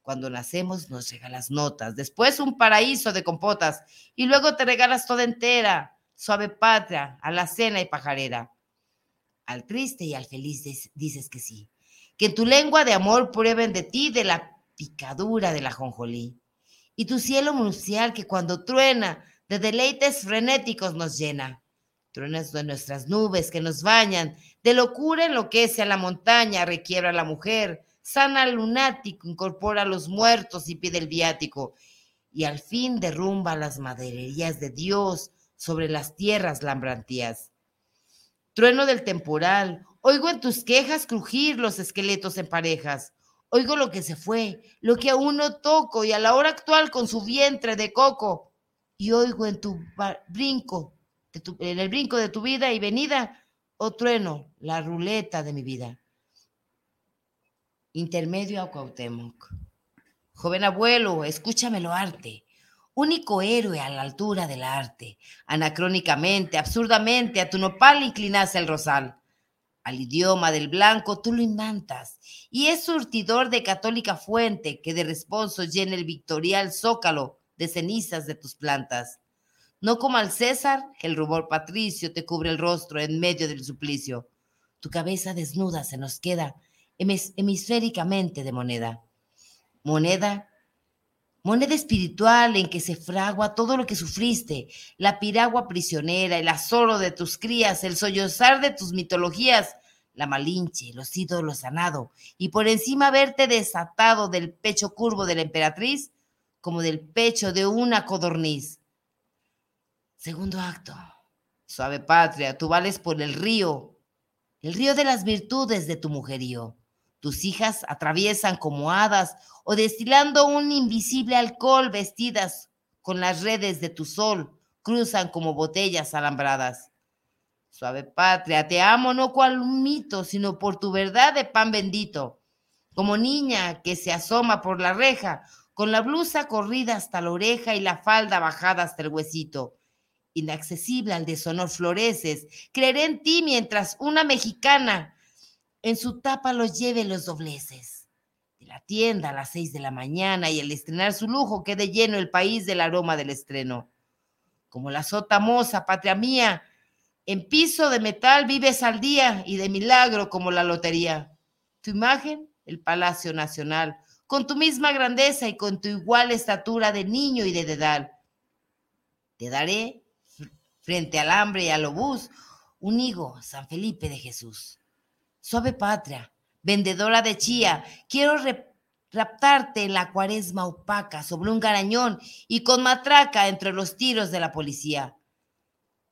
[SPEAKER 3] Cuando nacemos nos regalas notas, después un paraíso de compotas, y luego te regalas toda entera, suave patria, a la cena y pajarera. Al triste y al feliz dices que sí, que tu lengua de amor prueben de ti de la picadura de la jonjolí. Y tu cielo nupcial que cuando truena de deleites frenéticos nos llena. Truenas de nuestras nubes que nos bañan, de locura enloquece a la montaña, requiebra a la mujer, sana al lunático, incorpora a los muertos y pide el viático. Y al fin derrumba las madererías de Dios sobre las tierras lambrantías. Trueno del temporal, oigo en tus quejas crujir los esqueletos en parejas. Oigo lo que se fue, lo que aún no toco, y a la hora actual con su vientre de coco. Y oigo en tu brinco, en el brinco de tu vida y venida, o trueno, la ruleta de mi vida. Intermedio a Cuauhtémoc. Joven abuelo, escúchamelo arte. Único héroe a la altura del arte. Anacrónicamente, absurdamente, a tu nopal inclinas el rosal. Al idioma del blanco tú lo imantas, y es surtidor de católica fuente que de responso llena el victorial zócalo de cenizas de tus plantas. No como al César, que el rubor patricio te cubre el rostro en medio del suplicio. Tu cabeza desnuda se nos queda hemisféricamente de moneda. Moneda, moneda espiritual en que se fragua todo lo que sufriste, la piragua prisionera, el azoro de tus crías, el sollozar de tus mitologías, la malinche, los ídolos sanado, y por encima verte desatado del pecho curvo de la emperatriz, como del pecho de una codorniz. Segundo acto. Suave patria, tú vales por el río, el río de las virtudes de tu mujerío. Tus hijas atraviesan como hadas o destilando un invisible alcohol vestidas con las redes de tu sol, cruzan como botellas alambradas. Suave patria, te amo no cual un mito, sino por tu verdad de pan bendito. Como niña que se asoma por la reja, con la blusa corrida hasta la oreja y la falda bajada hasta el huesito inaccesible al deshonor floreces. Creeré en ti mientras una mexicana en su tapa los lleve los dobleces. De la tienda a las seis de la mañana y al estrenar su lujo quede lleno el país del aroma del estreno. Como la sota moza, patria mía, en piso de metal vives al día y de milagro como la lotería. Tu imagen, el Palacio Nacional, con tu misma grandeza y con tu igual estatura de niño y de dedal. Te daré frente al hambre y al obús, un higo, San Felipe de Jesús. Suave patria, vendedora de chía, quiero raptarte en la cuaresma opaca sobre un garañón y con matraca entre los tiros de la policía.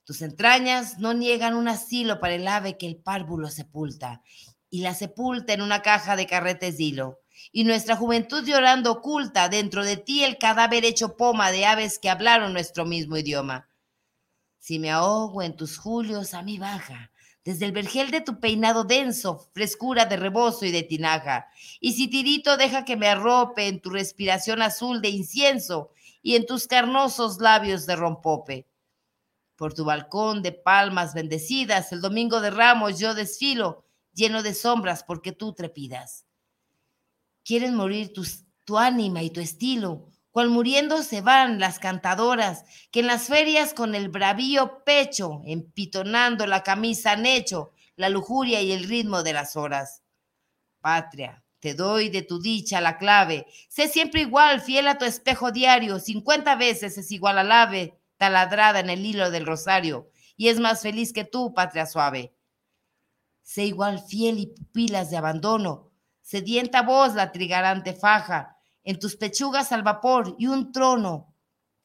[SPEAKER 3] Tus entrañas no niegan un asilo para el ave que el párvulo sepulta y la sepulta en una caja de carretes de hilo. Y nuestra juventud llorando oculta dentro de ti el cadáver hecho poma de aves que hablaron nuestro mismo idioma. Si me ahogo en tus julios, a mí baja, desde el vergel de tu peinado denso, frescura de rebozo y de tinaja. Y si tirito, deja que me arrope en tu respiración azul de incienso y en tus carnosos labios de rompope. Por tu balcón de palmas bendecidas, el domingo de ramos yo desfilo, lleno de sombras porque tú trepidas. Quieren morir tu ánima y tu estilo, cual muriendo se van las cantadoras, que en las ferias con el bravío pecho, empitonando la camisa han hecho la lujuria y el ritmo de las horas. Patria, te doy de tu dicha la clave, sé siempre igual, fiel a tu espejo diario, cincuenta veces es igual al ave, taladrada en el hilo del rosario, y es más feliz que tú, patria suave. Sé igual fiel y pupilas de abandono, sedienta voz la trigarante faja, en tus pechugas al vapor y un trono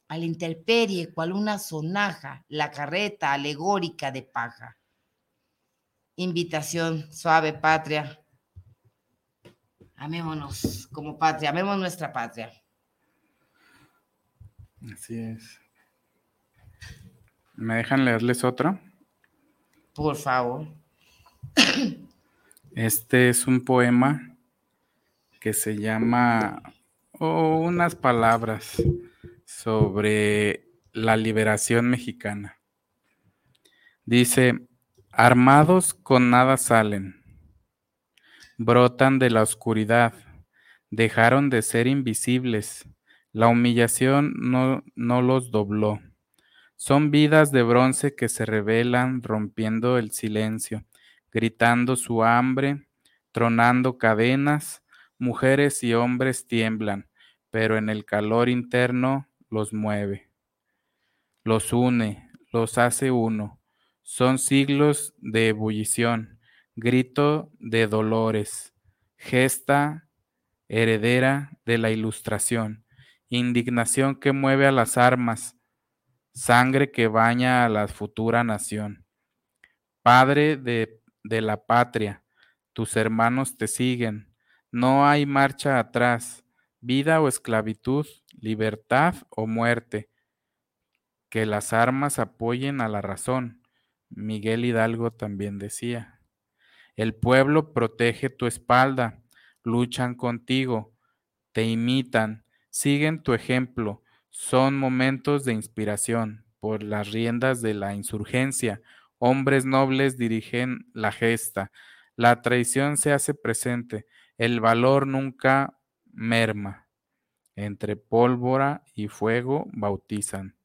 [SPEAKER 3] a la intemperie, cual una sonaja, la carreta alegórica de paja. Invitación suave, patria. Amémonos como patria, amemos nuestra patria.
[SPEAKER 4] Así es. ¿Me dejan leerles otro?
[SPEAKER 3] Por favor.
[SPEAKER 4] Este es un poema que se llama o unas palabras sobre la liberación mexicana. Dice, armados con nada salen, brotan de la oscuridad, dejaron de ser invisibles, la humillación no, no los dobló. Son vidas de bronce que se revelan rompiendo el silencio, gritando su hambre, tronando cadenas, mujeres y hombres tiemblan, pero en el calor interno los mueve, los une, los hace uno. Son siglos de ebullición, grito de dolores, gesta heredera de la ilustración, indignación que mueve a las armas, sangre que baña a la futura nación. Padre de, de la patria, tus hermanos te siguen, no hay marcha atrás, vida o esclavitud, libertad o muerte. Que las armas apoyen a la razón. Miguel Hidalgo también decía. El pueblo protege tu espalda, luchan contigo, te imitan, siguen tu ejemplo, son momentos de inspiración. Por las riendas de la insurgencia, hombres nobles dirigen la gesta, la traición se hace presente, el valor nunca merma. Entre pólvora y fuego bautizan,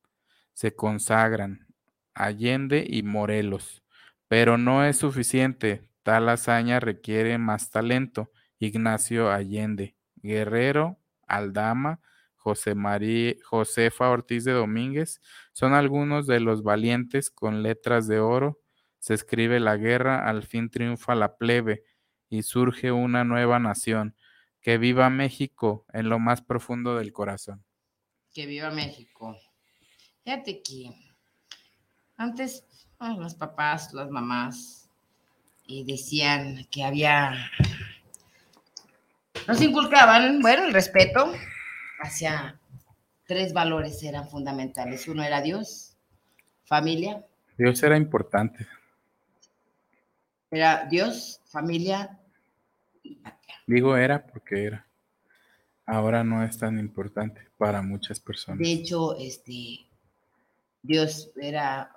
[SPEAKER 4] se consagran, Allende y Morelos. Pero no es suficiente, tal hazaña requiere más talento. Ignacio Allende, Guerrero, Aldama, José María, Josefa Ortiz de Domínguez son algunos de los valientes con letras de oro se escribe la guerra, al fin triunfa la plebe y surge una nueva nación. Que viva México en lo más profundo del corazón.
[SPEAKER 3] Que viva México. Fíjate que antes los papás, las mamás, eh, decían que había, nos inculcaban, bueno, el respeto hacia tres valores eran fundamentales. Uno era Dios, familia.
[SPEAKER 4] Dios era importante.
[SPEAKER 3] Era Dios, familia y.
[SPEAKER 4] Digo era porque era. Ahora no es tan importante para muchas personas.
[SPEAKER 3] De hecho, este, Dios era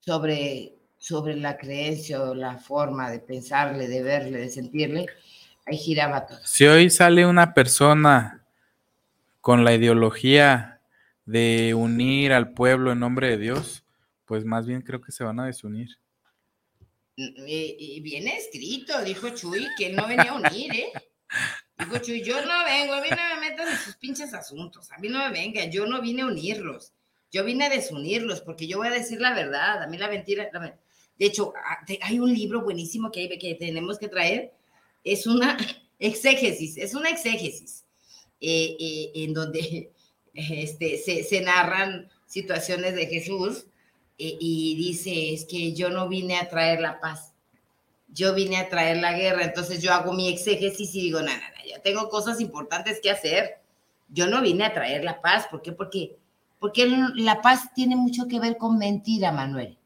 [SPEAKER 3] sobre, sobre la creencia o la forma de pensarle, de verle, de sentirle, ahí giraba todo.
[SPEAKER 4] Si hoy sale una persona con la ideología de unir al pueblo en nombre de Dios, pues más bien creo que se van a desunir.
[SPEAKER 3] Y, bien escrito, dijo Chuy, que él no venía a unir, ¿eh? Dijo Chuy, yo no vengo, a mí no me metan en sus pinches asuntos, a mí no me vengan, yo no vine a unirlos, yo vine a desunirlos, porque yo voy a decir la verdad, a mí la mentira, la de hecho, ah, hay un libro buenísimo que, hay- que tenemos que traer, es una exégesis, es una exégesis, eh, eh, en donde este, se, se narran situaciones de Jesús eh, y dice, es que yo no vine a traer la paz, yo vine a traer la guerra, entonces yo hago mi exégesis y digo, no, no, no, ya tengo cosas importantes que hacer, yo no vine a traer la paz, ¿por qué? Porque, porque la paz tiene mucho que ver con mentira, Manuel.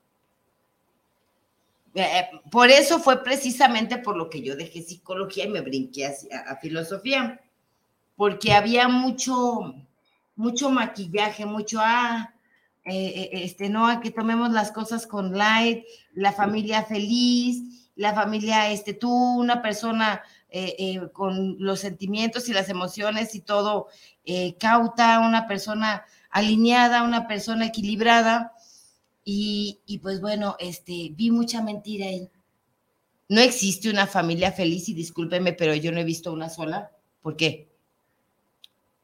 [SPEAKER 3] Eh, por eso fue precisamente por lo que yo dejé psicología y me brinqué hacia- a, filosofía, porque había mucho, mucho maquillaje, mucho, ah, eh, eh, este, no, a que tomemos las cosas con light, la familia feliz, la familia, este, tú, una persona eh, eh, con los sentimientos y las emociones y todo cauta, una persona alineada, una persona equilibrada. Y, y pues bueno, este, vi mucha mentira ahí. No existe una familia feliz y discúlpeme, pero yo no he visto una sola. ¿Por qué?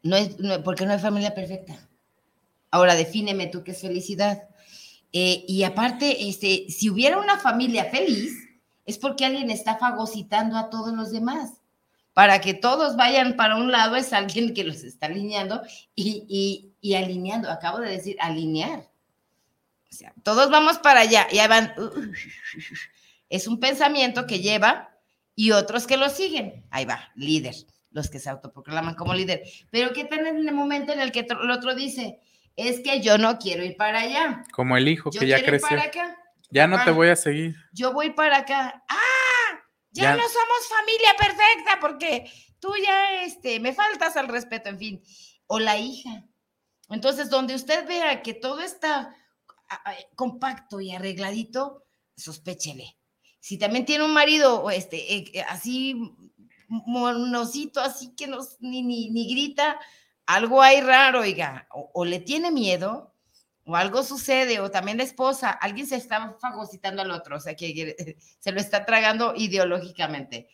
[SPEAKER 3] No es, no, porque no hay familia perfecta. Ahora defíneme tú qué es felicidad. Eh, y aparte, este, si hubiera una familia feliz, es porque alguien está fagocitando a todos los demás. Para que todos vayan para un lado es alguien que los está alineando y, y, y alineando. Acabo de decir alinear. Todos vamos para allá, ya van. uh, Es un pensamiento que lleva y otros que lo siguen. Ahí va, líder, los que se autoproclaman como líder. Pero ¿qué tal en el momento en el que el otro dice, es que yo no quiero ir para allá?
[SPEAKER 4] Como el hijo
[SPEAKER 3] Yo
[SPEAKER 4] que ya
[SPEAKER 3] quiero ir
[SPEAKER 4] creció.
[SPEAKER 3] para acá.
[SPEAKER 4] Ya no te voy a seguir.
[SPEAKER 3] Yo voy para acá. ¡Ah! Ya,
[SPEAKER 4] Ya-
[SPEAKER 3] no somos familia perfecta porque tú ya este, me faltas al respeto, en fin. O la hija. Entonces, donde usted vea que todo está compacto y arregladito, sospéchele. Si también tiene un marido o este, eh, así monosito, así que no, ni, ni, ni grita, algo hay raro, oiga, o, le tiene miedo, o algo sucede, o también la esposa, alguien se está fagocitando al otro, o sea, que se lo está tragando ideológicamente.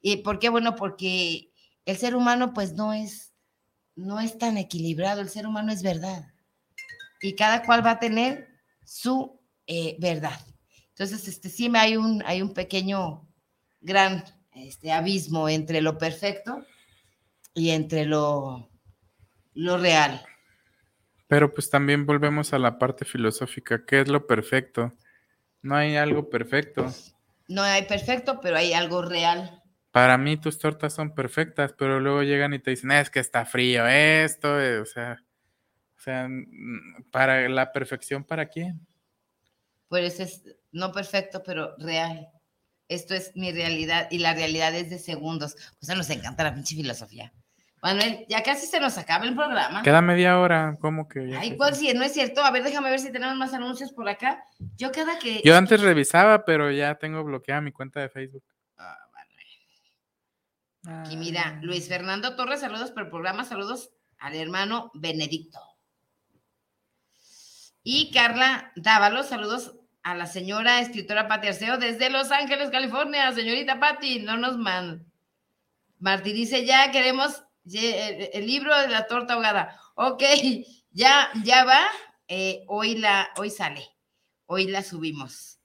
[SPEAKER 3] ¿Y por qué? Bueno, porque el ser humano pues no es, no es tan equilibrado, el ser humano es verdad. Y cada cual va a tener su eh, verdad. Entonces, este, sí hay un, hay un pequeño, gran este, abismo entre lo perfecto y entre lo, lo real.
[SPEAKER 4] Pero pues también volvemos a la parte filosófica. ¿Qué es lo perfecto? No hay algo perfecto.
[SPEAKER 3] No hay perfecto, pero hay algo real.
[SPEAKER 4] Para mí tus tortas son perfectas, pero luego llegan y te dicen, es que está frío esto, eh", o sea, o sea, para la perfección, ¿para quién?
[SPEAKER 3] Por eso es no perfecto, pero real. Esto es mi realidad y la realidad es de segundos. O sea, nos encanta la pinche filosofía. Manuel, ya casi se nos acaba el programa.
[SPEAKER 4] Queda media hora, ¿cómo que? ya
[SPEAKER 3] Ay? ¿cuál sí? No es cierto. A ver, déjame ver si tenemos más anuncios por acá. Yo cada que...
[SPEAKER 4] Yo antes revisaba, pero ya tengo bloqueada mi cuenta de Facebook.
[SPEAKER 3] Ah, Manuel. Aquí mira, Luis Fernando Torres, saludos por el programa, saludos al hermano Benedicto. Y Carla Dávalos, saludos a la señora escritora Pati Arceo desde Los Ángeles, California. Señorita Pati, no nos man. Martí dice, ya queremos el, libro de la torta ahogada. Ok, ya, ya va. eh, hoy, la, hoy sale, hoy la subimos.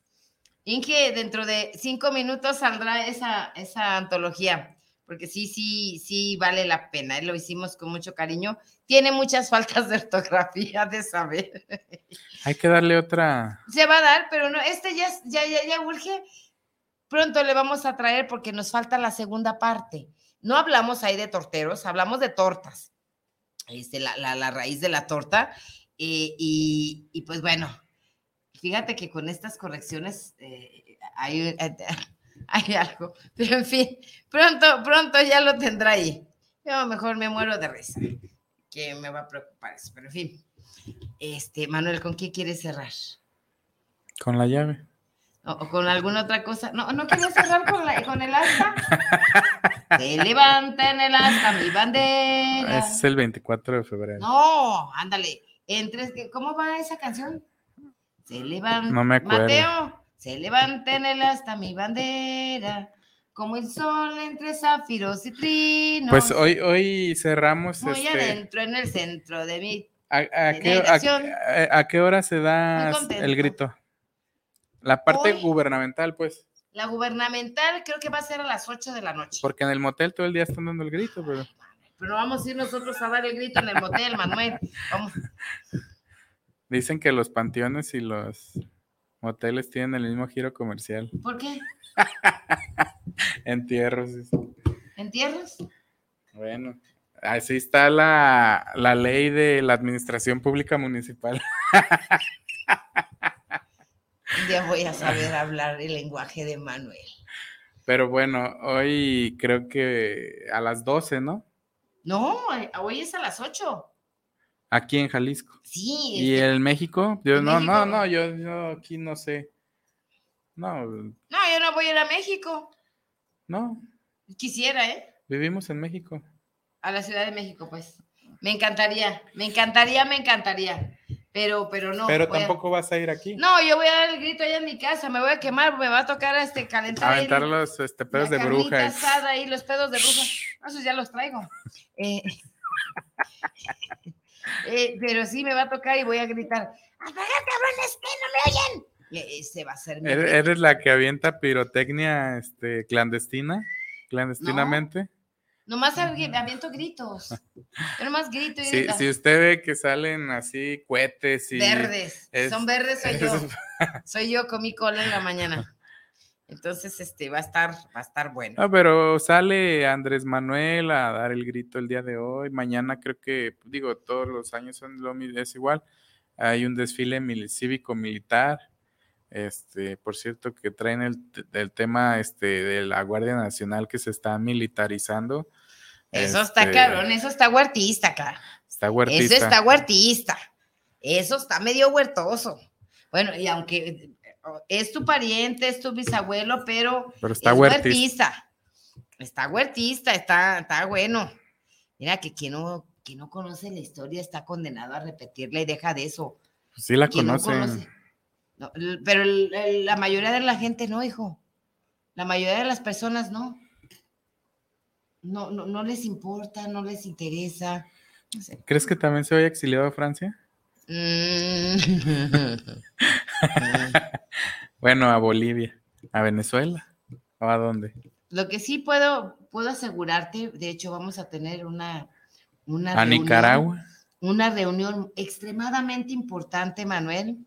[SPEAKER 3] Inge, dentro de cinco minutos saldrá esa, esa antología, porque sí, sí, sí vale la pena. ¿eh? Lo hicimos con mucho cariño. Tiene muchas faltas de ortografía de saber.
[SPEAKER 4] Hay que darle otra.
[SPEAKER 3] Se va a dar, pero no, este ya, ya, ya, ya urge. Pronto le vamos a traer porque nos falta la segunda parte. No hablamos ahí de torteros, hablamos de tortas. Este, la, la, la raíz de la torta. eh, y, y pues bueno, fíjate que con estas correcciones eh, hay, hay algo, pero en fin, pronto, pronto ya lo tendrá ahí. Yo mejor me muero de risa, que me va a preocupar eso, pero en fin. Este, Manuel, ¿con qué quieres cerrar?
[SPEAKER 4] Con la llave.
[SPEAKER 3] ¿O, o con alguna otra cosa? No, no quería cerrar con, la, con el asta. Se levanta en el asta mi bandera.
[SPEAKER 4] Es el 24 de febrero.
[SPEAKER 3] No, ándale. Entre, ¿Cómo va esa canción? Se levanta.
[SPEAKER 4] No me acuerdo.
[SPEAKER 3] Mateo, se levanta en el asta mi bandera, como el sol entre zafiros y trinos.
[SPEAKER 4] Pues hoy, hoy cerramos
[SPEAKER 3] Muy
[SPEAKER 4] este.
[SPEAKER 3] adentro, en el centro de mi.
[SPEAKER 4] ¿A, qué, a-
[SPEAKER 3] delegación.
[SPEAKER 4] a- a qué hora se da el grito? La parte
[SPEAKER 3] Hoy-
[SPEAKER 4] gubernamental, pues.
[SPEAKER 3] La gubernamental creo que va a ser a las 8 de la noche.
[SPEAKER 4] Porque en el motel todo el día están dando el grito, pero.
[SPEAKER 3] Pero vamos a ir nosotros a dar el grito en el motel, Manuel. Vamos.
[SPEAKER 4] Dicen que los panteones y los moteles tienen el mismo giro comercial.
[SPEAKER 3] ¿Por qué?
[SPEAKER 4] Entierros.
[SPEAKER 3] ¿Entierros?
[SPEAKER 4] Bueno, así está la, la ley de la administración pública municipal.
[SPEAKER 3] Día voy a saber hablar el lenguaje de Manuel.
[SPEAKER 4] Pero bueno, hoy creo que a las 12, ¿no?
[SPEAKER 3] No, hoy es a las 8.
[SPEAKER 4] Aquí en Jalisco.
[SPEAKER 3] Sí.
[SPEAKER 4] ¿Y en México? Yo,
[SPEAKER 3] ¿En
[SPEAKER 4] no, no, no, yo, yo aquí no sé. No,
[SPEAKER 3] No, yo no voy a ir a México.
[SPEAKER 4] no,
[SPEAKER 3] Quisiera, ¿eh?
[SPEAKER 4] vivimos en México.
[SPEAKER 3] A la Ciudad de México, pues. Me encantaría, me encantaría, me encantaría. Pero, pero no.
[SPEAKER 4] Pero
[SPEAKER 3] a-
[SPEAKER 4] tampoco vas a ir aquí.
[SPEAKER 3] No, yo voy a dar el grito allá en mi casa, me voy a quemar, me va a tocar este calentar.
[SPEAKER 4] Aventar los este, pedos de brujas.
[SPEAKER 3] asada ahí, los pedos de bruja. Esos ya los traigo. Eh, eh, pero sí me va a tocar y voy a gritar. ¡Apagate, cabrones, que no me oyen! Ese va a ser mi
[SPEAKER 4] ¿Eres,
[SPEAKER 3] grito.
[SPEAKER 4] eres la que avienta pirotecnia este, clandestina? ¿Clandestinamente?
[SPEAKER 3] Nomás avi- aviento gritos. Yo nomás grito y
[SPEAKER 4] Si,
[SPEAKER 3] grito.
[SPEAKER 4] si usted ve que salen así cohetes y...
[SPEAKER 3] verdes.
[SPEAKER 4] es-
[SPEAKER 3] Son verdes, soy yo. Soy yo con mi cola en la mañana. Entonces, este, va a estar, va a estar bueno.
[SPEAKER 4] No, pero sale Andrés Manuel a dar el grito el día de hoy. Mañana creo que, digo, todos los años son lo mi- es igual. Hay un desfile mil- cívico-militar. Este, por cierto, que traen el, tema este, de la Guardia Nacional que se está militarizando.
[SPEAKER 3] Eso está
[SPEAKER 4] Este,
[SPEAKER 3] cabrón, eso está huertista acá.
[SPEAKER 4] Está huertista.
[SPEAKER 3] Eso está huertista. Eso está medio huertoso. Bueno, y aunque es tu pariente, es tu bisabuelo, pero
[SPEAKER 4] pero está
[SPEAKER 3] es
[SPEAKER 4] huertista.
[SPEAKER 3] huertista. Está huertista, está, está bueno. Mira que quien no, quien no conoce la historia está condenado a repetirla y deja de eso.
[SPEAKER 4] Sí la
[SPEAKER 3] Quien no
[SPEAKER 4] conocen.
[SPEAKER 3] conoce- No, pero el- el- la mayoría de la gente no, hijo. La mayoría de las personas no. No, no, no les importa, no les interesa. No sé.
[SPEAKER 4] ¿Crees que también se vaya exiliado a Francia?
[SPEAKER 3] Mm.
[SPEAKER 4] Bueno, a Bolivia, a Venezuela, o a dónde?
[SPEAKER 3] Lo que sí puedo, puedo asegurarte, de hecho, vamos a tener una, una
[SPEAKER 4] A
[SPEAKER 3] reunión-
[SPEAKER 4] Nicaragua.
[SPEAKER 3] Una reunión extremadamente importante, Manuel,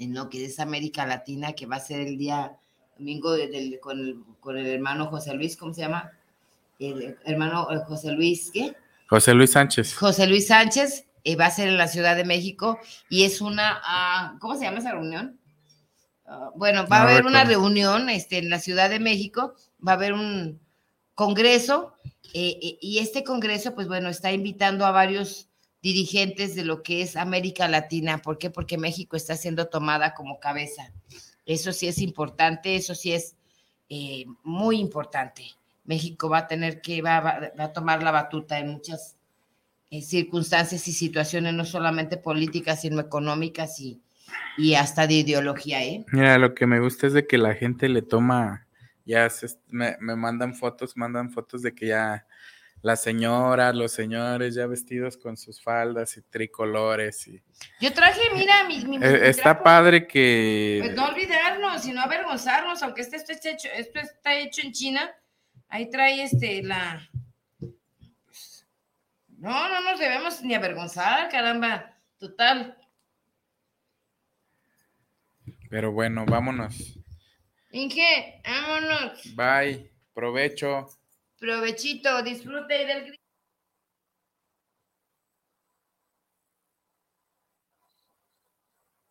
[SPEAKER 3] en lo que es América Latina, que va a ser el día domingo del- con, el, con el hermano José Luis, ¿cómo se llama? El hermano eh, José Luis, ¿qué?
[SPEAKER 4] José Luis Sánchez.
[SPEAKER 3] José Luis Sánchez, eh, va a ser en la Ciudad de México y es una, ah, ¿cómo se llama esa reunión? Ah, bueno, va a haber una reunión este, en la Ciudad de México, va a haber un congreso eh, y este congreso, pues bueno, está invitando a varios dirigentes de lo que es América Latina. ¿Por qué? Porque México está siendo tomada como cabeza. Eso sí es importante, eso sí es eh, muy importante. México va a tener que, va, a tomar la batuta en muchas eh, circunstancias y situaciones, no solamente políticas, sino económicas y, y hasta de ideología, ¿eh?
[SPEAKER 4] Mira, lo que me gusta es de que la gente le toma, ya me, me mandan fotos, mandan fotos de que ya las señoras, los señores ya vestidos con sus faldas y tricolores. Y...
[SPEAKER 3] Yo traje, mira, mi, mi- mi
[SPEAKER 4] Eh, Está
[SPEAKER 3] trapo.
[SPEAKER 4] padre que...
[SPEAKER 3] Pues no olvidarnos y no avergonzarnos, aunque este, esto, esté hecho, esto está hecho en China, ahí trae este la. No, no nos debemos ni avergonzar, caramba. Total.
[SPEAKER 4] Pero bueno, vámonos.
[SPEAKER 3] Inge, vámonos.
[SPEAKER 4] Bye. Provecho.
[SPEAKER 3] Provechito, disfrute del